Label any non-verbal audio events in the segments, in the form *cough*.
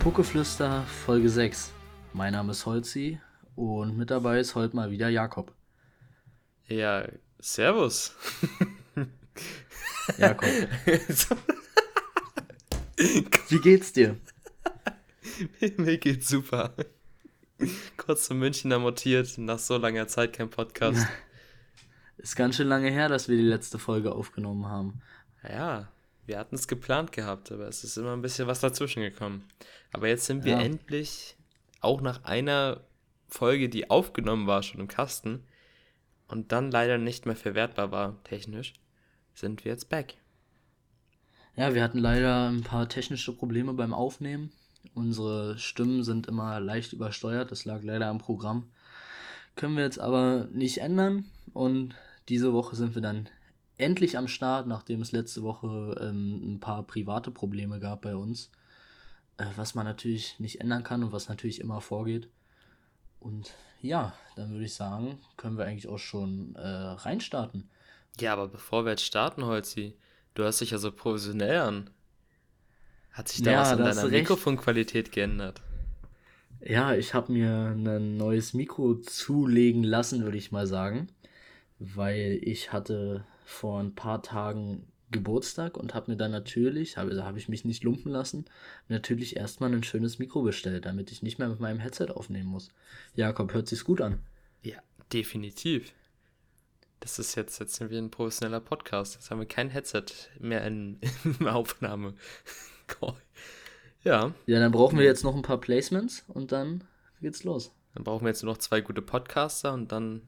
Puckeflüster Folge 6. Mein Name ist Holzi und mit dabei ist heute mal wieder Jakob. Ja, Servus. *laughs* Jakob. *laughs* Wie geht's dir? *laughs* Mir geht's super. Kurz zum Münchner mutiert, nach so langer Zeit kein Podcast. Ist ganz schön lange her, dass wir die letzte Folge aufgenommen haben. Ja, wir hatten es geplant gehabt, aber es ist immer ein bisschen was dazwischen gekommen. Aber jetzt sind wir ja. endlich, auch nach einer Folge, die aufgenommen war, schon im Kasten und dann leider nicht mehr verwertbar war, technisch, sind wir jetzt back. Ja, wir hatten leider ein paar technische Probleme beim Aufnehmen. Unsere Stimmen sind immer leicht übersteuert, das lag leider am Programm. Können wir jetzt aber nicht ändern und diese Woche sind wir dann endlich am Start, nachdem es letzte Woche ähm, ein paar private Probleme gab bei uns, äh, was man natürlich nicht ändern kann und was natürlich immer vorgeht. Und ja, dann würde ich sagen, können wir eigentlich auch schon äh, reinstarten. Ja, aber bevor wir jetzt starten, Holzi, du hast dich ja so professionell an. Hat sich da ja, was an deiner Mikrofonqualität geändert? Ja, ich habe mir ein neues Mikro zulegen lassen, würde ich mal sagen, weil ich hatte vor ein paar Tagen Geburtstag und habe mir dann natürlich, also habe ich mich nicht lumpen lassen, natürlich erstmal ein schönes Mikro bestellt, damit ich nicht mehr mit meinem Headset aufnehmen muss. Jakob, hört sich's gut an? Ja, definitiv. Das ist jetzt, jetzt sind wir ein professioneller Podcast. Jetzt haben wir kein Headset mehr in, *laughs* in Aufnahme. ja. Ja, dann brauchen wir jetzt noch ein paar Placements und dann geht's los. Dann brauchen wir jetzt nur noch zwei gute Podcaster und dann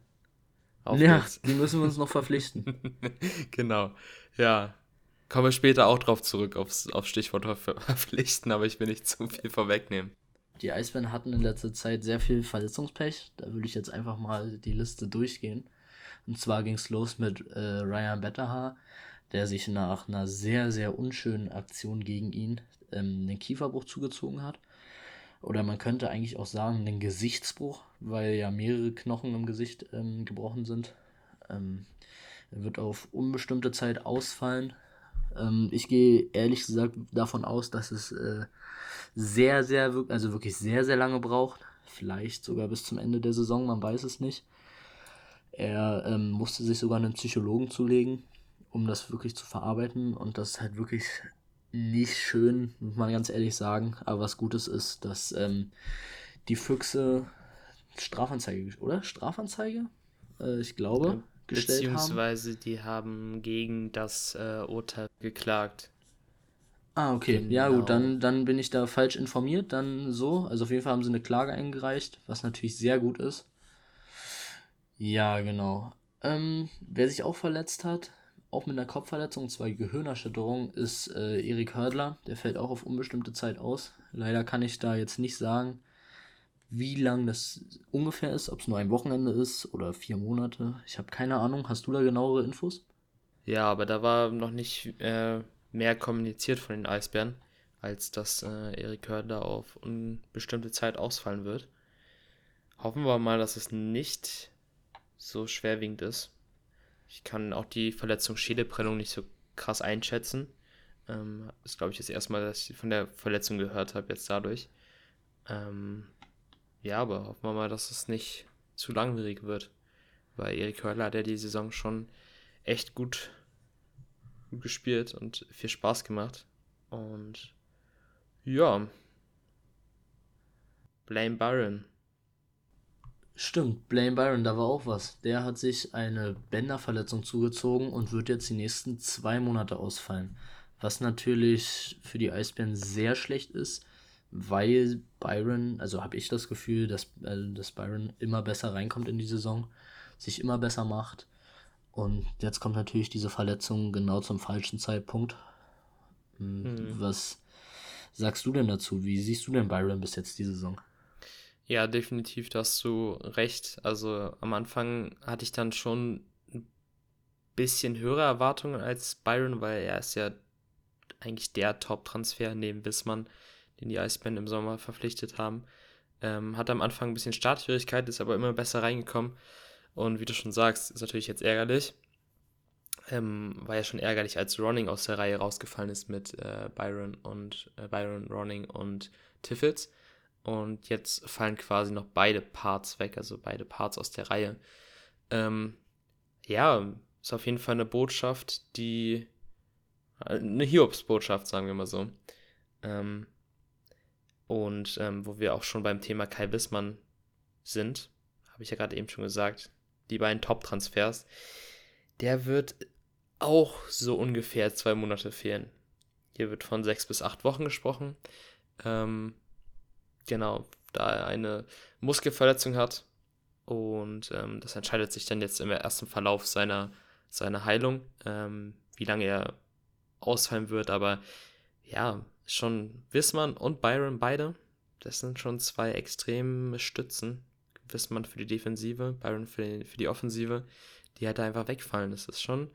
auf ja, geht's. die müssen wir uns noch verpflichten. *laughs* genau. Ja. Kommen wir später auch drauf zurück, aufs, auf Stichwort *laughs* verpflichten, aber ich will nicht zu viel vorwegnehmen. Die Eisbären hatten in letzter Zeit sehr viel Verletzungspech. Da würde ich jetzt einfach mal die Liste durchgehen. Und zwar ging es los mit äh, Ryan Betterhaar, der sich nach einer sehr, sehr unschönen Aktion gegen ihn ähm, den Kieferbruch zugezogen hat. Oder man könnte eigentlich auch sagen, den Gesichtsbruch, weil ja mehrere Knochen im Gesicht ähm, gebrochen sind. Ähm, wird auf unbestimmte Zeit ausfallen. Ähm, ich gehe ehrlich gesagt davon aus, dass es äh, sehr, sehr, also wirklich sehr, sehr lange braucht. Vielleicht sogar bis zum Ende der Saison, man weiß es nicht. Er ähm, musste sich sogar einen Psychologen zulegen, um das wirklich zu verarbeiten. Und das ist halt wirklich nicht schön, muss man ganz ehrlich sagen. Aber was Gutes ist, dass ähm, die Füchse Strafanzeige, oder? Strafanzeige? Äh, ich glaube, ja, gestellt Beziehungsweise haben. die haben gegen das äh, Urteil geklagt. Ah, okay. Genau. Ja, gut, dann, dann bin ich da falsch informiert. Dann so. Also auf jeden Fall haben sie eine Klage eingereicht, was natürlich sehr gut ist. Ja, genau. Ähm, wer sich auch verletzt hat, auch mit einer Kopfverletzung, und zwar Gehirnerschütterung, ist äh, Erik Hördler. Der fällt auch auf unbestimmte Zeit aus. Leider kann ich da jetzt nicht sagen, wie lang das ungefähr ist, ob es nur ein Wochenende ist oder vier Monate. Ich habe keine Ahnung. Hast du da genauere Infos? Ja, aber da war noch nicht äh, mehr kommuniziert von den Eisbären, als dass äh, Erik Hördler auf unbestimmte Zeit ausfallen wird. Hoffen wir mal, dass es nicht so schwerwiegend ist. Ich kann auch die Verletzung Schädelprellung nicht so krass einschätzen. Ähm, ist, glaube ich, das erste Mal, dass ich von der Verletzung gehört habe, jetzt dadurch. Ähm, ja, aber hoffen wir mal, dass es nicht zu langwierig wird. Weil Erik Hörler hat ja die Saison schon echt gut, gespielt und viel Spaß gemacht. Und ja. Blame Byron. Stimmt, Blaine Byron, da war auch was. Der hat sich eine Bänderverletzung zugezogen und wird jetzt die nächsten zwei Monate ausfallen. Was natürlich für die Eisbären sehr schlecht ist, weil Byron, also habe ich das Gefühl, dass, äh, dass Byron immer besser reinkommt in die Saison, sich immer besser macht. Und jetzt kommt natürlich diese Verletzung genau zum falschen Zeitpunkt. Hm, mhm. Was sagst du denn dazu? Wie siehst du denn Byron bis jetzt die Saison? Ja, definitiv, da hast du recht. Also am Anfang hatte ich dann schon ein bisschen höhere Erwartungen als Byron, weil er ist ja eigentlich der Top-Transfer neben Wissmann, den die Eisbären im Sommer verpflichtet haben. Ähm, hat am Anfang ein bisschen Startschwierigkeit, ist aber immer besser reingekommen. Und wie du schon sagst, ist natürlich jetzt ärgerlich. Ähm, war ja schon ärgerlich, als Ronning aus der Reihe rausgefallen ist mit äh, Byron und äh, Byron, Ronning und Tiffels. Und jetzt fallen quasi noch beide Parts weg, also beide Parts aus der Reihe. Ähm, ja, ist auf jeden Fall eine Botschaft, die. Eine Hiobs-Botschaft, sagen wir mal so. Ähm, und ähm, wo wir auch schon beim Thema Kai Wissmann sind, habe ich ja gerade eben schon gesagt, die beiden Top-Transfers, der wird auch so ungefähr zwei Monate fehlen. Hier wird von sechs bis acht Wochen gesprochen. Ähm, genau, da er eine Muskelverletzung hat. Und ähm, das entscheidet sich dann jetzt im ersten Verlauf seiner, seiner Heilung, ähm, wie lange er ausfallen wird. Aber ja, schon Wissmann und Byron beide. Das sind schon zwei extreme Stützen. Wissmann für die Defensive, Byron für die, für die Offensive, die halt einfach wegfallen. Das ist schon,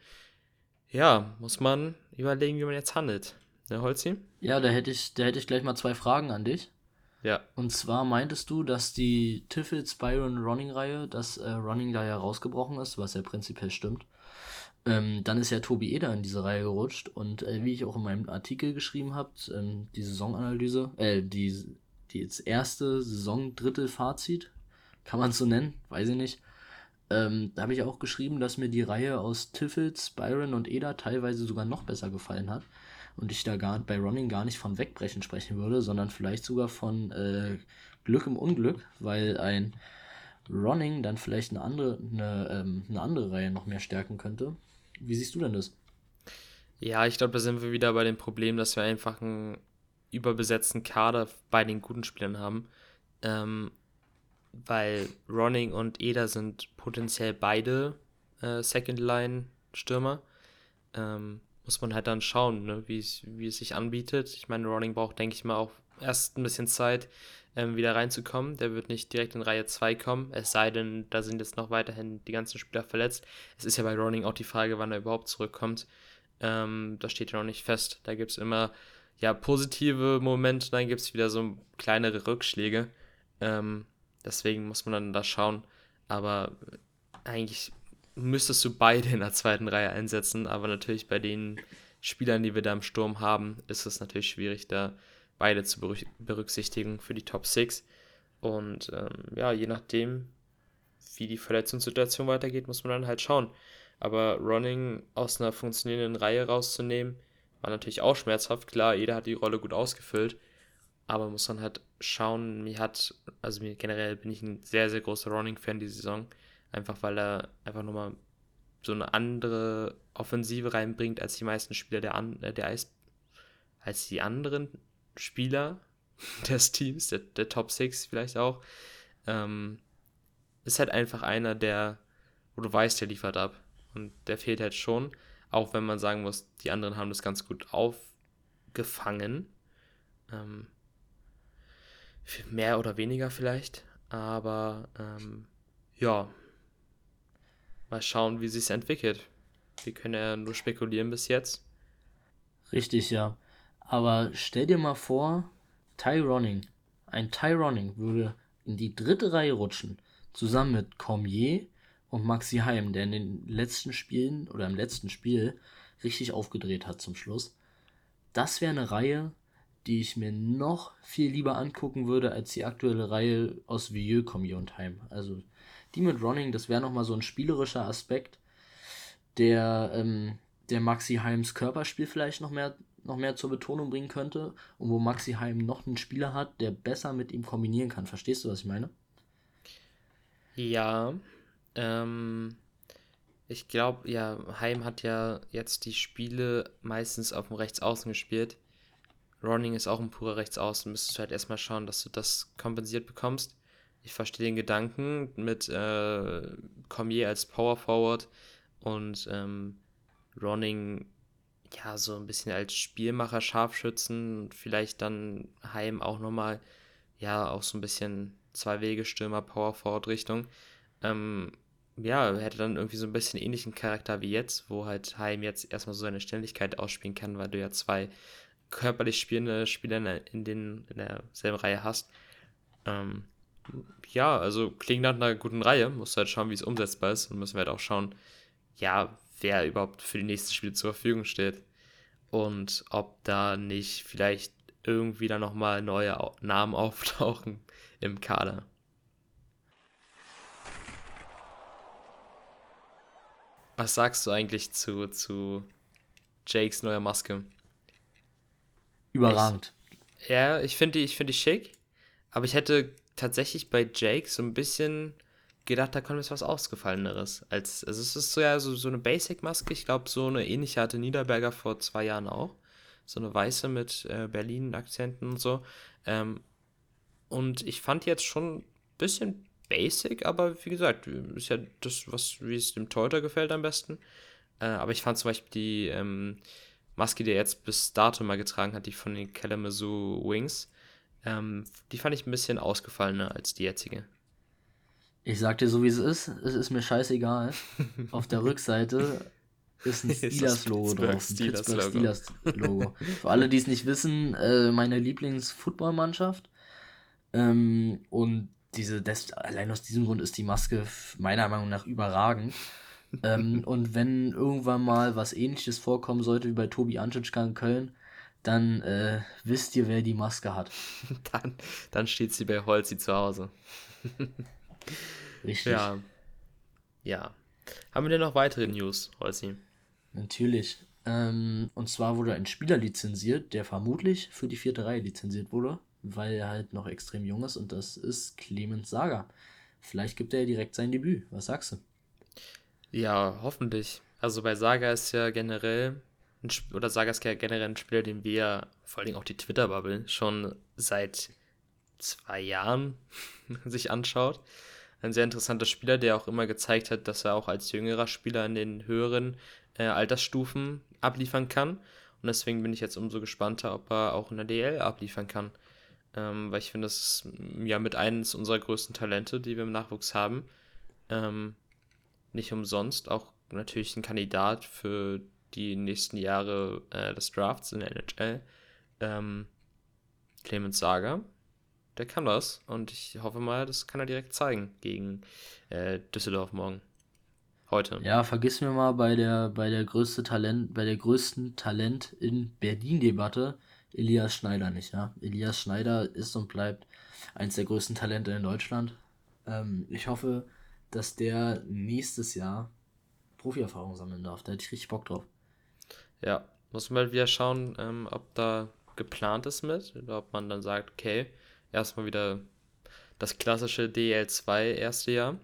ja, muss man überlegen, wie man jetzt handelt. Ne, Holzi? Ja, da hätte ich, da hätte ich gleich mal zwei Fragen an dich. Ja. Und zwar meintest du, dass die Tiffels Byron Running Reihe, dass äh, Running da ja rausgebrochen ist, was ja prinzipiell stimmt. Ähm, dann ist ja Tobi Eder in diese Reihe gerutscht und äh, wie ich auch in meinem Artikel geschrieben habe, ähm, die Saisonanalyse, äh, die, die jetzt erste Saison Drittel Fazit, kann man es so nennen, weiß ich nicht. Ähm, da habe ich auch geschrieben, dass mir die Reihe aus Tiffels, Byron und Eder teilweise sogar noch besser gefallen hat und ich da gar bei Running gar nicht von Wegbrechen sprechen würde, sondern vielleicht sogar von äh, Glück im Unglück, weil ein Running dann vielleicht eine andere, eine, ähm, eine andere Reihe noch mehr stärken könnte. Wie siehst du denn das? Ja, ich glaube, da sind wir wieder bei dem Problem, dass wir einfach einen überbesetzten Kader bei den guten Spielern haben. Ähm, weil Ronning und Eder sind potenziell beide äh, Second-Line-Stürmer. Ähm, muss man halt dann schauen, ne, wie es sich anbietet. Ich meine, Ronning braucht, denke ich mal, auch erst ein bisschen Zeit, ähm, wieder reinzukommen. Der wird nicht direkt in Reihe 2 kommen, es sei denn, da sind jetzt noch weiterhin die ganzen Spieler verletzt. Es ist ja bei Ronning auch die Frage, wann er überhaupt zurückkommt. Ähm, das steht ja noch nicht fest. Da gibt es immer ja, positive Momente, dann gibt es wieder so kleinere Rückschläge. Ähm, deswegen muss man dann da schauen. Aber eigentlich müsstest du beide in der zweiten Reihe einsetzen, aber natürlich bei den Spielern, die wir da im Sturm haben, ist es natürlich schwierig, da beide zu berücksichtigen für die Top 6. Und ähm, ja, je nachdem, wie die Verletzungssituation weitergeht, muss man dann halt schauen. Aber Running aus einer funktionierenden Reihe rauszunehmen, war natürlich auch schmerzhaft. Klar, jeder hat die Rolle gut ausgefüllt, aber muss dann halt schauen. Mir hat, also mir generell bin ich ein sehr, sehr großer Running-Fan die Saison. Einfach weil er einfach nochmal so eine andere Offensive reinbringt als die meisten Spieler der, An äh, der Eis, als die anderen Spieler *laughs* des Teams, der, der Top 6 vielleicht auch. Ähm, ist halt einfach einer, der, wo du weißt, der liefert ab. Und der fehlt halt schon. Auch wenn man sagen muss, die anderen haben das ganz gut aufgefangen. Ähm, mehr oder weniger vielleicht. Aber ähm, ja, mal schauen, wie sich entwickelt. Wir können ja nur spekulieren bis jetzt. Richtig, ja. Aber stell dir mal vor, Ty Ronning, ein Ty Ronning würde in die dritte Reihe rutschen, zusammen mit Cormier und Maxi Heim, der in den letzten Spielen oder im letzten Spiel richtig aufgedreht hat zum Schluss. Das wäre eine Reihe, die ich mir noch viel lieber angucken würde als die aktuelle Reihe aus Vieux, Cormier und Heim. Also die mit Running, das wäre nochmal so ein spielerischer Aspekt, der, ähm, der Maxi Heims Körperspiel vielleicht noch mehr, noch mehr zur Betonung bringen könnte und wo Maxi Heim noch einen Spieler hat, der besser mit ihm kombinieren kann. Verstehst du, was ich meine? Ja, ähm, ich glaube, ja, Heim hat ja jetzt die Spiele meistens auf dem Rechtsaußen gespielt. Ronning ist auch ein purer Rechtsaußen. Müsstest du halt erstmal schauen, dass du das kompensiert bekommst ich verstehe den Gedanken mit äh, Cormier als Power Forward und ähm, Ronning ja so ein bisschen als Spielmacher, Scharfschützen, vielleicht dann Heim auch nochmal, ja, auch so ein bisschen Zwei-Wege-Stürmer, Power Forward Richtung. Ähm, ja, hätte dann irgendwie so ein bisschen ähnlichen Charakter wie jetzt, wo halt Heim jetzt erstmal so seine Ständigkeit ausspielen kann, weil du ja zwei körperlich spielende Spieler in, den, in derselben Reihe hast. Ähm, ja, also klingt nach einer guten Reihe. Muss halt schauen, wie es umsetzbar ist. Und müssen wir halt auch schauen, ja, wer überhaupt für die nächsten Spiele zur Verfügung steht. Und ob da nicht vielleicht irgendwie dann nochmal neue Namen *laughs* auftauchen im Kader. Was sagst du eigentlich zu, zu Jakes neuer Maske? Überragend. Ich, ja, ich finde die, ich find die schick, aber ich hätte tatsächlich bei Jake so ein bisschen gedacht, da kommt jetzt was Ausgefalleneres. Als, also es ist so ja so, so eine Basic-Maske, ich glaube, so eine ähnliche hatte Niederberger vor zwei Jahren auch. So eine weiße mit äh, Berlin-Akzenten und so. Ähm, und ich fand jetzt schon ein bisschen basic, aber wie gesagt, ist ja das, was, wie es dem Teuter gefällt am besten. Äh, aber ich fand zum Beispiel die ähm, Maske, die er jetzt bis dato mal getragen hat, die von den Kalamazoo Wings, ähm, die fand ich ein bisschen ausgefallener als die jetzige. Ich sag dir so, wie es ist. Es ist mir scheißegal. Auf der Rückseite ist ein *laughs* Steelers-Logo drauf. Ein Pittsburgh Steelers-Logo. Für alle, die es nicht wissen, äh, meine Lieblings-Football-Mannschaft. Ähm, und diese, des, allein aus diesem Grund ist die Maske meiner Meinung nach überragend. ähm, und wenn irgendwann mal was ähnliches vorkommen sollte wie bei Tobi Antschitschka in Köln, dann äh, wisst ihr, wer die Maske hat. *laughs* dann, dann steht sie bei Holzi zu Hause. *laughs* Richtig. Ja. Ja. Haben wir denn noch weitere News, Holzi? Natürlich. Ähm, und zwar wurde ein Spieler lizenziert, der vermutlich für die vierte Reihe lizenziert wurde weil er halt noch extrem jung ist und das ist Clemens Saga. Vielleicht gibt er direkt sein Debüt. Was sagst du? Ja, hoffentlich. Also bei Saga ist ja generell, oder Saga ist ja generell ein Spieler, den wir, vor allem auch die Twitter-Bubble, schon seit zwei Jahren *laughs* sich anschaut. Ein sehr interessanter Spieler, der auch immer gezeigt hat, dass er auch als jüngerer Spieler in den höheren äh, Altersstufen abliefern kann. Und deswegen bin ich jetzt umso gespannter, ob er auch in der DL abliefern kann ähm, weil ich finde, das ist ja mit eines unserer größten Talente, die wir im Nachwuchs haben. Ähm, nicht umsonst auch natürlich ein Kandidat für die nächsten Jahre äh, des Drafts in der NHL. Ähm, Clemens Sager, der kann das und ich hoffe mal, das kann er direkt zeigen gegen äh, Düsseldorf morgen. Heute. Ja, vergiss mir mal bei der bei der größte Talent, bei der größten Talent in Berlin-Debatte Elias Schneider nicht, ja. Elias Schneider ist und bleibt eins der größten Talente in Deutschland. Ähm, ich hoffe, dass der nächstes Jahr Profi-Erfahrung sammeln darf. Da hätte ich richtig Bock drauf. Ja, muss man halt wieder schauen, ähm, ob da geplant ist mit, oder ob man dann sagt, okay, erstmal wieder das klassische DL2 erste Jahr,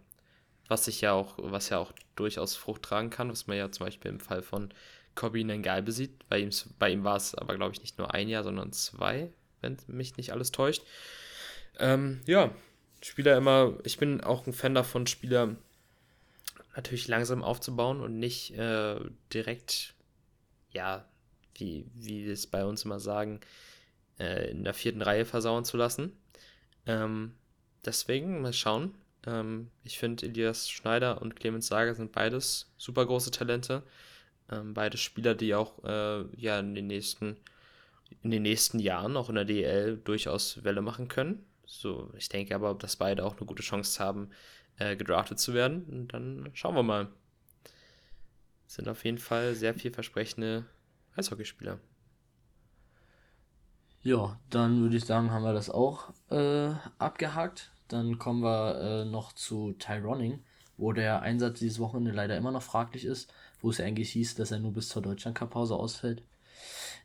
was sich ja auch, was ja auch durchaus Frucht tragen kann, was man ja zum Beispiel im Fall von Corbin Nengal besiegt. Bei ihm, bei ihm war es aber, glaube ich, nicht nur ein Jahr, sondern zwei, wenn mich nicht alles täuscht. Ähm, ja, Spieler immer, ich bin auch ein Fan davon, Spieler natürlich langsam aufzubauen und nicht äh, direkt, ja, wie, wie wir es bei uns immer sagen, äh, in der vierten Reihe versauen zu lassen. Ähm, deswegen mal schauen. Ähm, ich finde, Elias Schneider und Clemens Sager sind beides super große Talente. Ähm, beide Spieler, die auch äh, ja in den nächsten in den nächsten Jahren auch in der DL durchaus Welle machen können. So, ich denke aber, dass beide auch eine gute Chance haben, äh, gedraftet zu werden. Und dann schauen wir mal. Sind auf jeden Fall sehr vielversprechende Eishockeyspieler. Ja, dann würde ich sagen, haben wir das auch äh, abgehakt. Dann kommen wir äh, noch zu Tyroning, wo der Einsatz dieses Wochenende leider immer noch fraglich ist wo es ja eigentlich hieß, dass er nur bis zur Deutschland-Cup-Pause ausfällt.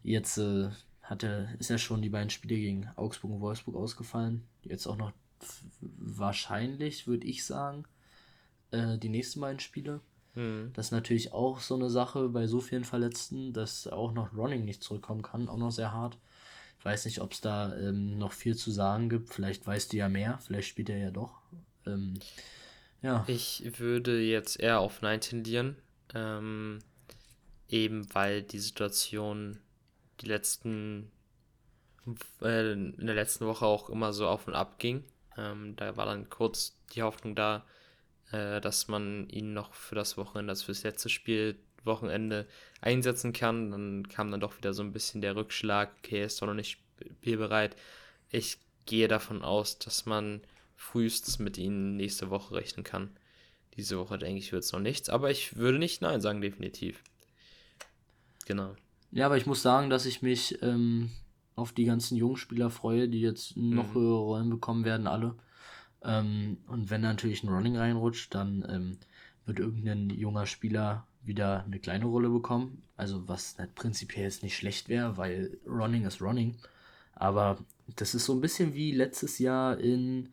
Jetzt äh, hat er, ist ja schon die beiden Spiele gegen Augsburg und Wolfsburg ausgefallen. Jetzt auch noch wahrscheinlich, würde ich sagen, äh, die nächsten beiden Spiele. Mhm. Das ist natürlich auch so eine Sache bei so vielen Verletzten, dass auch noch Ronning nicht zurückkommen kann, auch noch sehr hart. Ich weiß nicht, ob es da ähm, noch viel zu sagen gibt. Vielleicht weißt du ja mehr, vielleicht spielt er ja doch. Ähm, ja. Ich würde jetzt eher auf Nein tendieren. Ähm, eben weil die Situation die letzten äh, in der letzten Woche auch immer so auf und ab ging. Ähm, da war dann kurz die Hoffnung da, äh, dass man ihn noch für das Wochenende, also fürs letzte Spiel Wochenende einsetzen kann. Dann kam dann doch wieder so ein bisschen der Rückschlag, okay, er ist doch noch nicht spielbereit. Ich gehe davon aus, dass man frühestens mit ihm nächste Woche rechnen kann. Diese Woche denke ich, wird es noch nichts, aber ich würde nicht Nein sagen, definitiv. Genau. Ja, aber ich muss sagen, dass ich mich ähm, auf die ganzen jungen Spieler freue, die jetzt noch Mhm. höhere Rollen bekommen werden, alle. Ähm, und wenn natürlich ein Running reinrutscht, dann ähm, wird irgendein junger Spieler wieder eine kleine Rolle bekommen. Also was halt prinzipiell jetzt nicht schlecht wäre, weil Running ist Running. Aber das ist so ein bisschen wie letztes Jahr in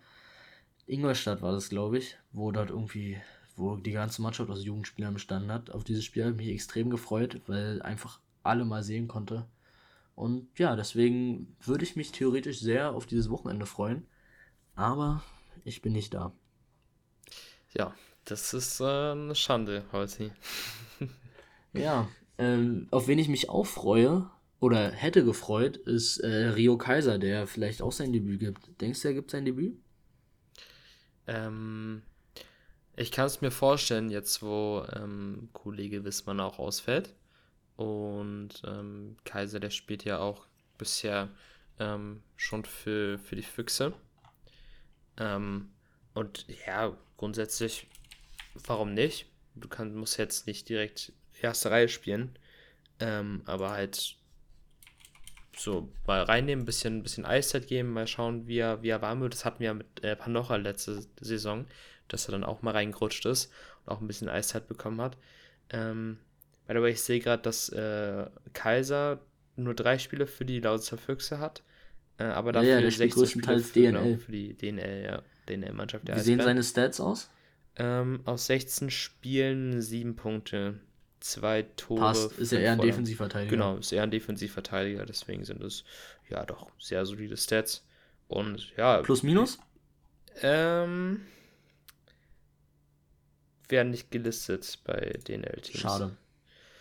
Ingolstadt war das, glaube ich, wo dort irgendwie, wo die ganze Mannschaft aus Jugendspielern bestanden hat. Auf dieses Spiel habe ich mich extrem gefreut, weil einfach alle mal sehen konnte. Und ja, deswegen würde ich mich theoretisch sehr auf dieses Wochenende freuen. Aber ich bin nicht da. Ja, das ist äh, eine Schande, Holzi. *laughs* Ja, ähm, auf wen ich mich auch freue oder hätte gefreut, ist äh, Rio Kaiser, der vielleicht auch sein Debüt gibt. Denkst du, er gibt sein Debüt? Ähm, ich kann es mir vorstellen, jetzt wo ähm, Kollege Wissmann auch ausfällt. Und ähm, Kaiser, der spielt ja auch bisher ähm, schon für, für die Füchse. Ähm, und ja, grundsätzlich, warum nicht? Du kann, musst jetzt nicht direkt erste Reihe spielen, ähm, aber halt so mal reinnehmen, ein bisschen, bisschen Eiszeit geben, mal schauen, wie er, wie er warm wird. Das hatten wir mit äh, Panocha letzte Saison, dass er dann auch mal reingerutscht ist und auch ein bisschen Eiszeit bekommen hat. Ähm, way, ich sehe gerade, dass äh, Kaiser nur drei Spiele für die Lausitzer Füchse hat, aber Ja, dafür ja, der spielt 16 Spiele größtenteils für, genau, DNL. für die DNL, ja, DNL-Mannschaft der Wie sehen seine Stats aus? Ähm, aus 16 Spielen sieben Punkte, zwei Tore. Passt, ist ja fünf eher ein. Defensivverteidiger. Genau, ist eher ein Defensivverteidiger, deswegen sind es ja doch sehr solide Stats. Und ja, Plus minus? ähm, werden nicht gelistet bei den L-Teams. Schade.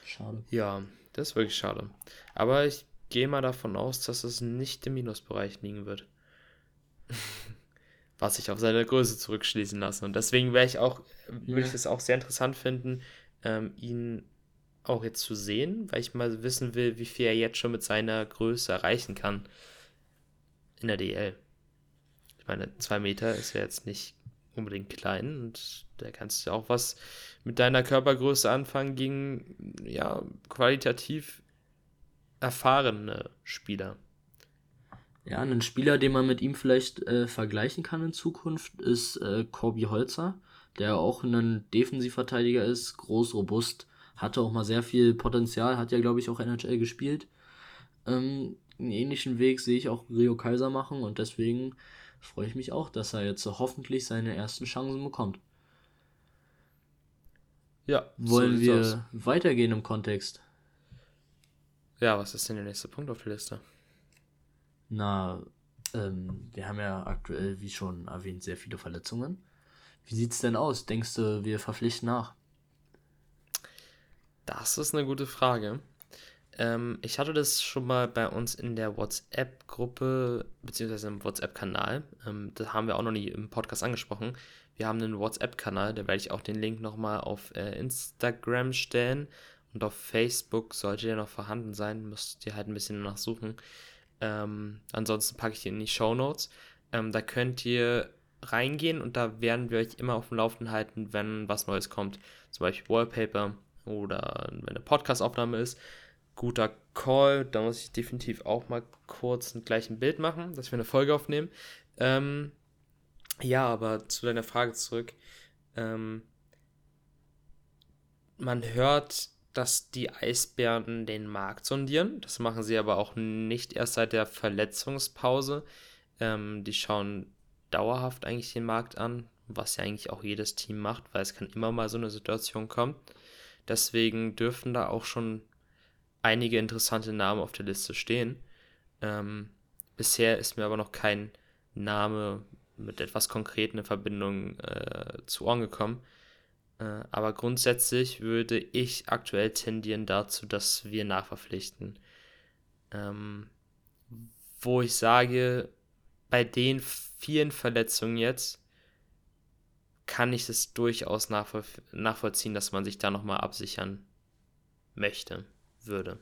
Schade. Ja, das ist wirklich schade. Aber ich gehe mal davon aus, dass es nicht im Minusbereich liegen wird. *laughs* Was ich auf seine Größe zurückschließen lasse. Und deswegen wäre ich auch, würde ich Ja. es auch sehr interessant finden, ähm, ihn auch jetzt zu sehen, weil ich mal wissen will, wie viel er jetzt schon mit seiner Größe erreichen kann in der DL. Ich meine, zwei Meter ist ja jetzt nicht unbedingt klein und da kannst du auch was mit deiner Körpergröße anfangen gegen ja qualitativ erfahrene Spieler. Ja, ein Spieler, den man mit ihm vielleicht äh, vergleichen kann in Zukunft, ist äh, Corby Holzer, der auch ein Defensivverteidiger ist, groß, robust, hatte auch mal sehr viel Potenzial, hat ja, glaube ich, auch NHL gespielt. Ähm, einen ähnlichen Weg sehe ich auch Rio Kaiser machen und deswegen freue ich mich auch, dass er jetzt hoffentlich seine ersten Chancen bekommt. Ja, Wollen so sieht's aus. wir weitergehen im Kontext? Ja, was ist denn der nächste Punkt auf der Liste? Na, ähm, wir haben ja aktuell, wie schon erwähnt, sehr viele Verletzungen. Wie sieht's denn aus? Denkst du, wir verpflichten nach? Das ist eine gute Frage. Ähm, ich hatte das schon mal bei uns in der WhatsApp-Gruppe, beziehungsweise im WhatsApp-Kanal. Ähm, das haben wir auch noch nie im Podcast angesprochen. Wir haben einen WhatsApp-Kanal, da werde ich auch den Link nochmal auf äh, Instagram stellen. Und auf Facebook sollte der noch vorhanden sein. Müsst ihr halt ein bisschen nachsuchen. Ähm, ansonsten packe ich ihn in die Show Notes. Ähm, da könnt ihr reingehen und da werden wir euch immer auf dem Laufenden halten, wenn was Neues kommt. Zum Beispiel Wallpaper oder wenn eine Podcast-Aufnahme ist. Guter Call, da muss ich definitiv auch mal kurz ein gleich ein Bild machen, dass wir eine Folge aufnehmen. Ähm, ja, aber zu deiner Frage zurück. Ähm, man hört, dass die Eisbären den Markt sondieren. Das machen sie aber auch nicht erst seit der Verletzungspause. Ähm, die schauen dauerhaft eigentlich den Markt an, was ja eigentlich auch jedes Team macht, weil es kann immer mal so eine Situation kommen. Deswegen dürfen da auch schon einige interessante Namen auf der Liste stehen. Ähm, bisher ist mir aber noch kein Name mit etwas Konkreten in Verbindung äh, zu Ohren gekommen. Äh, aber grundsätzlich würde ich aktuell tendieren dazu, dass wir nachverpflichten. Ähm, wo ich sage, bei den vielen Verletzungen jetzt kann ich es durchaus nachvoll nachvollziehen, dass man sich da nochmal absichern möchte, würde.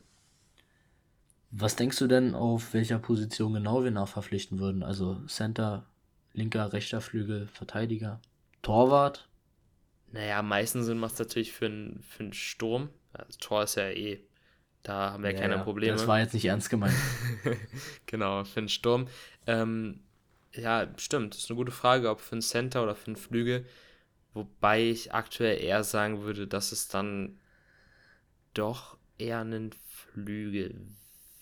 Was denkst du denn, auf welcher Position genau wir nachverpflichten würden? Also Center, linker, rechter Flügel, Verteidiger, Torwart? Naja, am meisten Sinn macht es natürlich für einen für einen Sturm. Das Tor ist ja eh Da haben wir Ja, keine ja, Probleme. das war jetzt nicht ernst gemeint. *laughs* Genau, für den Sturm. Ähm, ja, stimmt. Das ist eine gute Frage, ob für einen Center oder für einen Flügel. Wobei ich aktuell eher sagen würde, dass es dann doch eher ein Flügel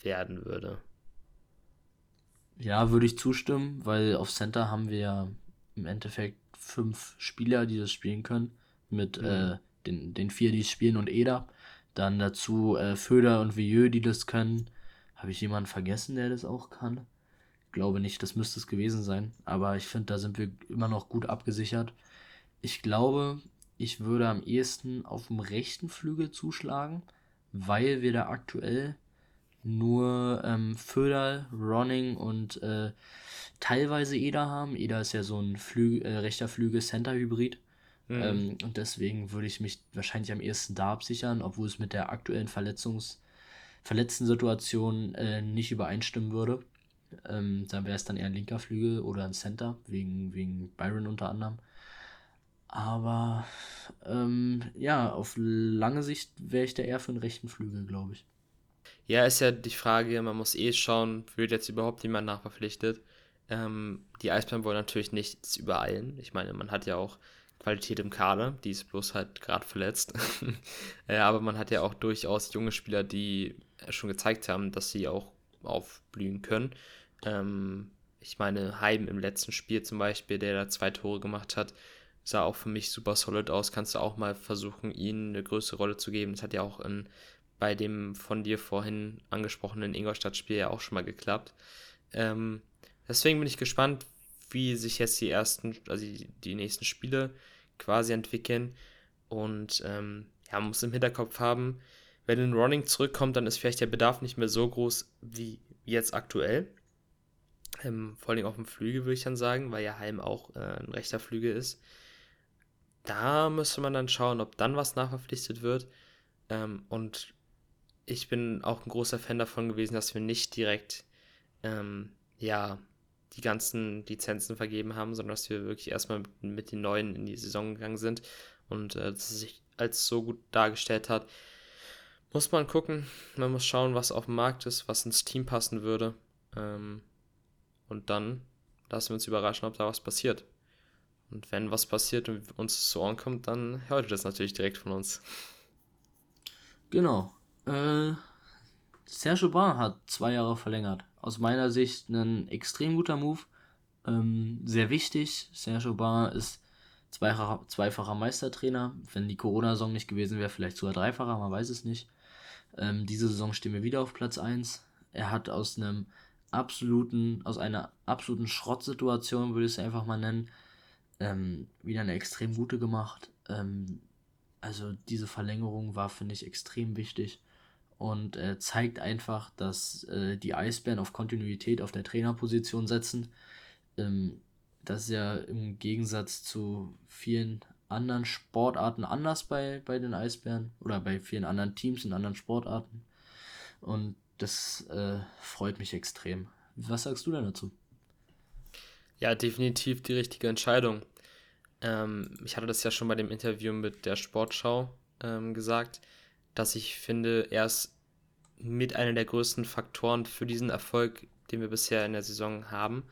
werden würde. Ja, würde ich zustimmen, weil auf Center haben wir ja im Endeffekt fünf Spieler, die das spielen können. Mit Mhm. äh, den, den vier, die es spielen und Eder. Dann dazu äh, Föder und Vieux, die das können. Habe ich jemanden vergessen, der das auch kann? Glaube nicht, das müsste es gewesen sein. Aber ich finde, da sind wir immer noch gut abgesichert. Ich glaube, ich würde am ehesten auf dem rechten Flügel zuschlagen, weil wir da aktuell nur ähm, Föderl, Ronning und äh, teilweise Eder haben. Eder ist ja so ein Flü äh, rechter Flügel-Center-Hybrid. Mhm. Ähm, und deswegen würde ich mich wahrscheinlich am ehesten da absichern, obwohl es mit der aktuellen Verletzungs verletzten Situation äh, nicht übereinstimmen würde. Ähm, da wäre es dann eher ein linker Flügel oder ein Center, wegen, wegen Byron unter anderem. Aber ähm, ja, auf lange Sicht wäre ich da eher für einen rechten Flügel, glaube ich. Ja, ist ja die Frage, man muss eh schauen, wird jetzt überhaupt jemand nachverpflichtet. Ähm, die Eisbären wollen natürlich nichts übereilen. Ich meine, man hat ja auch Qualität im Kader, die ist bloß halt gerade verletzt. ja, *laughs* aber man hat ja auch durchaus junge Spieler, die schon gezeigt haben, dass sie auch aufblühen können. Ähm, ich meine, Heim im letzten Spiel zum Beispiel, der da zwei Tore gemacht hat, sah auch für mich super solid aus. Kannst du auch mal versuchen, ihnen eine größere Rolle zu geben. Das hat ja auch in, bei dem von dir vorhin angesprochenen Ingolstadt-Spiel ja auch schon mal geklappt. Ähm, deswegen bin ich gespannt, wie sich jetzt die ersten, also die, die nächsten Spiele quasi entwickeln. Und ähm, ja, man muss im Hinterkopf haben, wenn ein Running zurückkommt, dann ist vielleicht der Bedarf nicht mehr so groß wie jetzt aktuell. Ähm, vor allem auf dem Flügel würde ich dann sagen, weil ja Heim auch äh, ein rechter Flügel ist. Da müsste man dann schauen, ob dann was nachverpflichtet wird. Ähm, und ich bin auch ein großer Fan davon gewesen, dass wir nicht direkt ähm, ja, die ganzen Lizenzen vergeben haben, sondern dass wir wirklich erstmal mit, mit den neuen in die Saison gegangen sind und äh, dass es sich als so gut dargestellt hat. Muss man gucken, man muss schauen, was auf dem Markt ist, was ins Team passen würde. Ähm, und dann lassen wir uns überraschen, ob da was passiert. Und wenn was passiert und uns zu Ohren kommt, dann hört ihr das natürlich direkt von uns. Genau. Äh, Serge Aubin hat zwei Jahre verlängert. Aus meiner Sicht ein extrem guter Move. Ähm, sehr wichtig. Serge Aubin ist zweifacher, zweifacher Meistertrainer. Wenn die Corona-Saison nicht gewesen wäre, vielleicht sogar dreifacher, man weiß es nicht. Ähm, diese Saison stehen wir wieder auf Platz 1. Er hat aus einem absoluten, aus einer absoluten Schrottsituation, würde ich es einfach mal nennen, ähm, wieder eine extrem gute gemacht. Ähm, also diese Verlängerung war, finde ich, extrem wichtig und äh, zeigt einfach, dass äh, die Eisbären auf Kontinuität auf der Trainerposition setzen. Ähm, das ist ja im Gegensatz zu vielen anderen Sportarten anders bei, bei den Eisbären oder bei vielen anderen Teams in anderen Sportarten. Und das äh, freut mich extrem. Was sagst du denn dazu? Ja, definitiv die richtige Entscheidung. Ähm, ich hatte das ja schon bei dem Interview mit der Sportschau ähm, gesagt, dass ich finde, er ist mit einer der größten Faktoren für diesen Erfolg, den wir bisher in der Saison haben,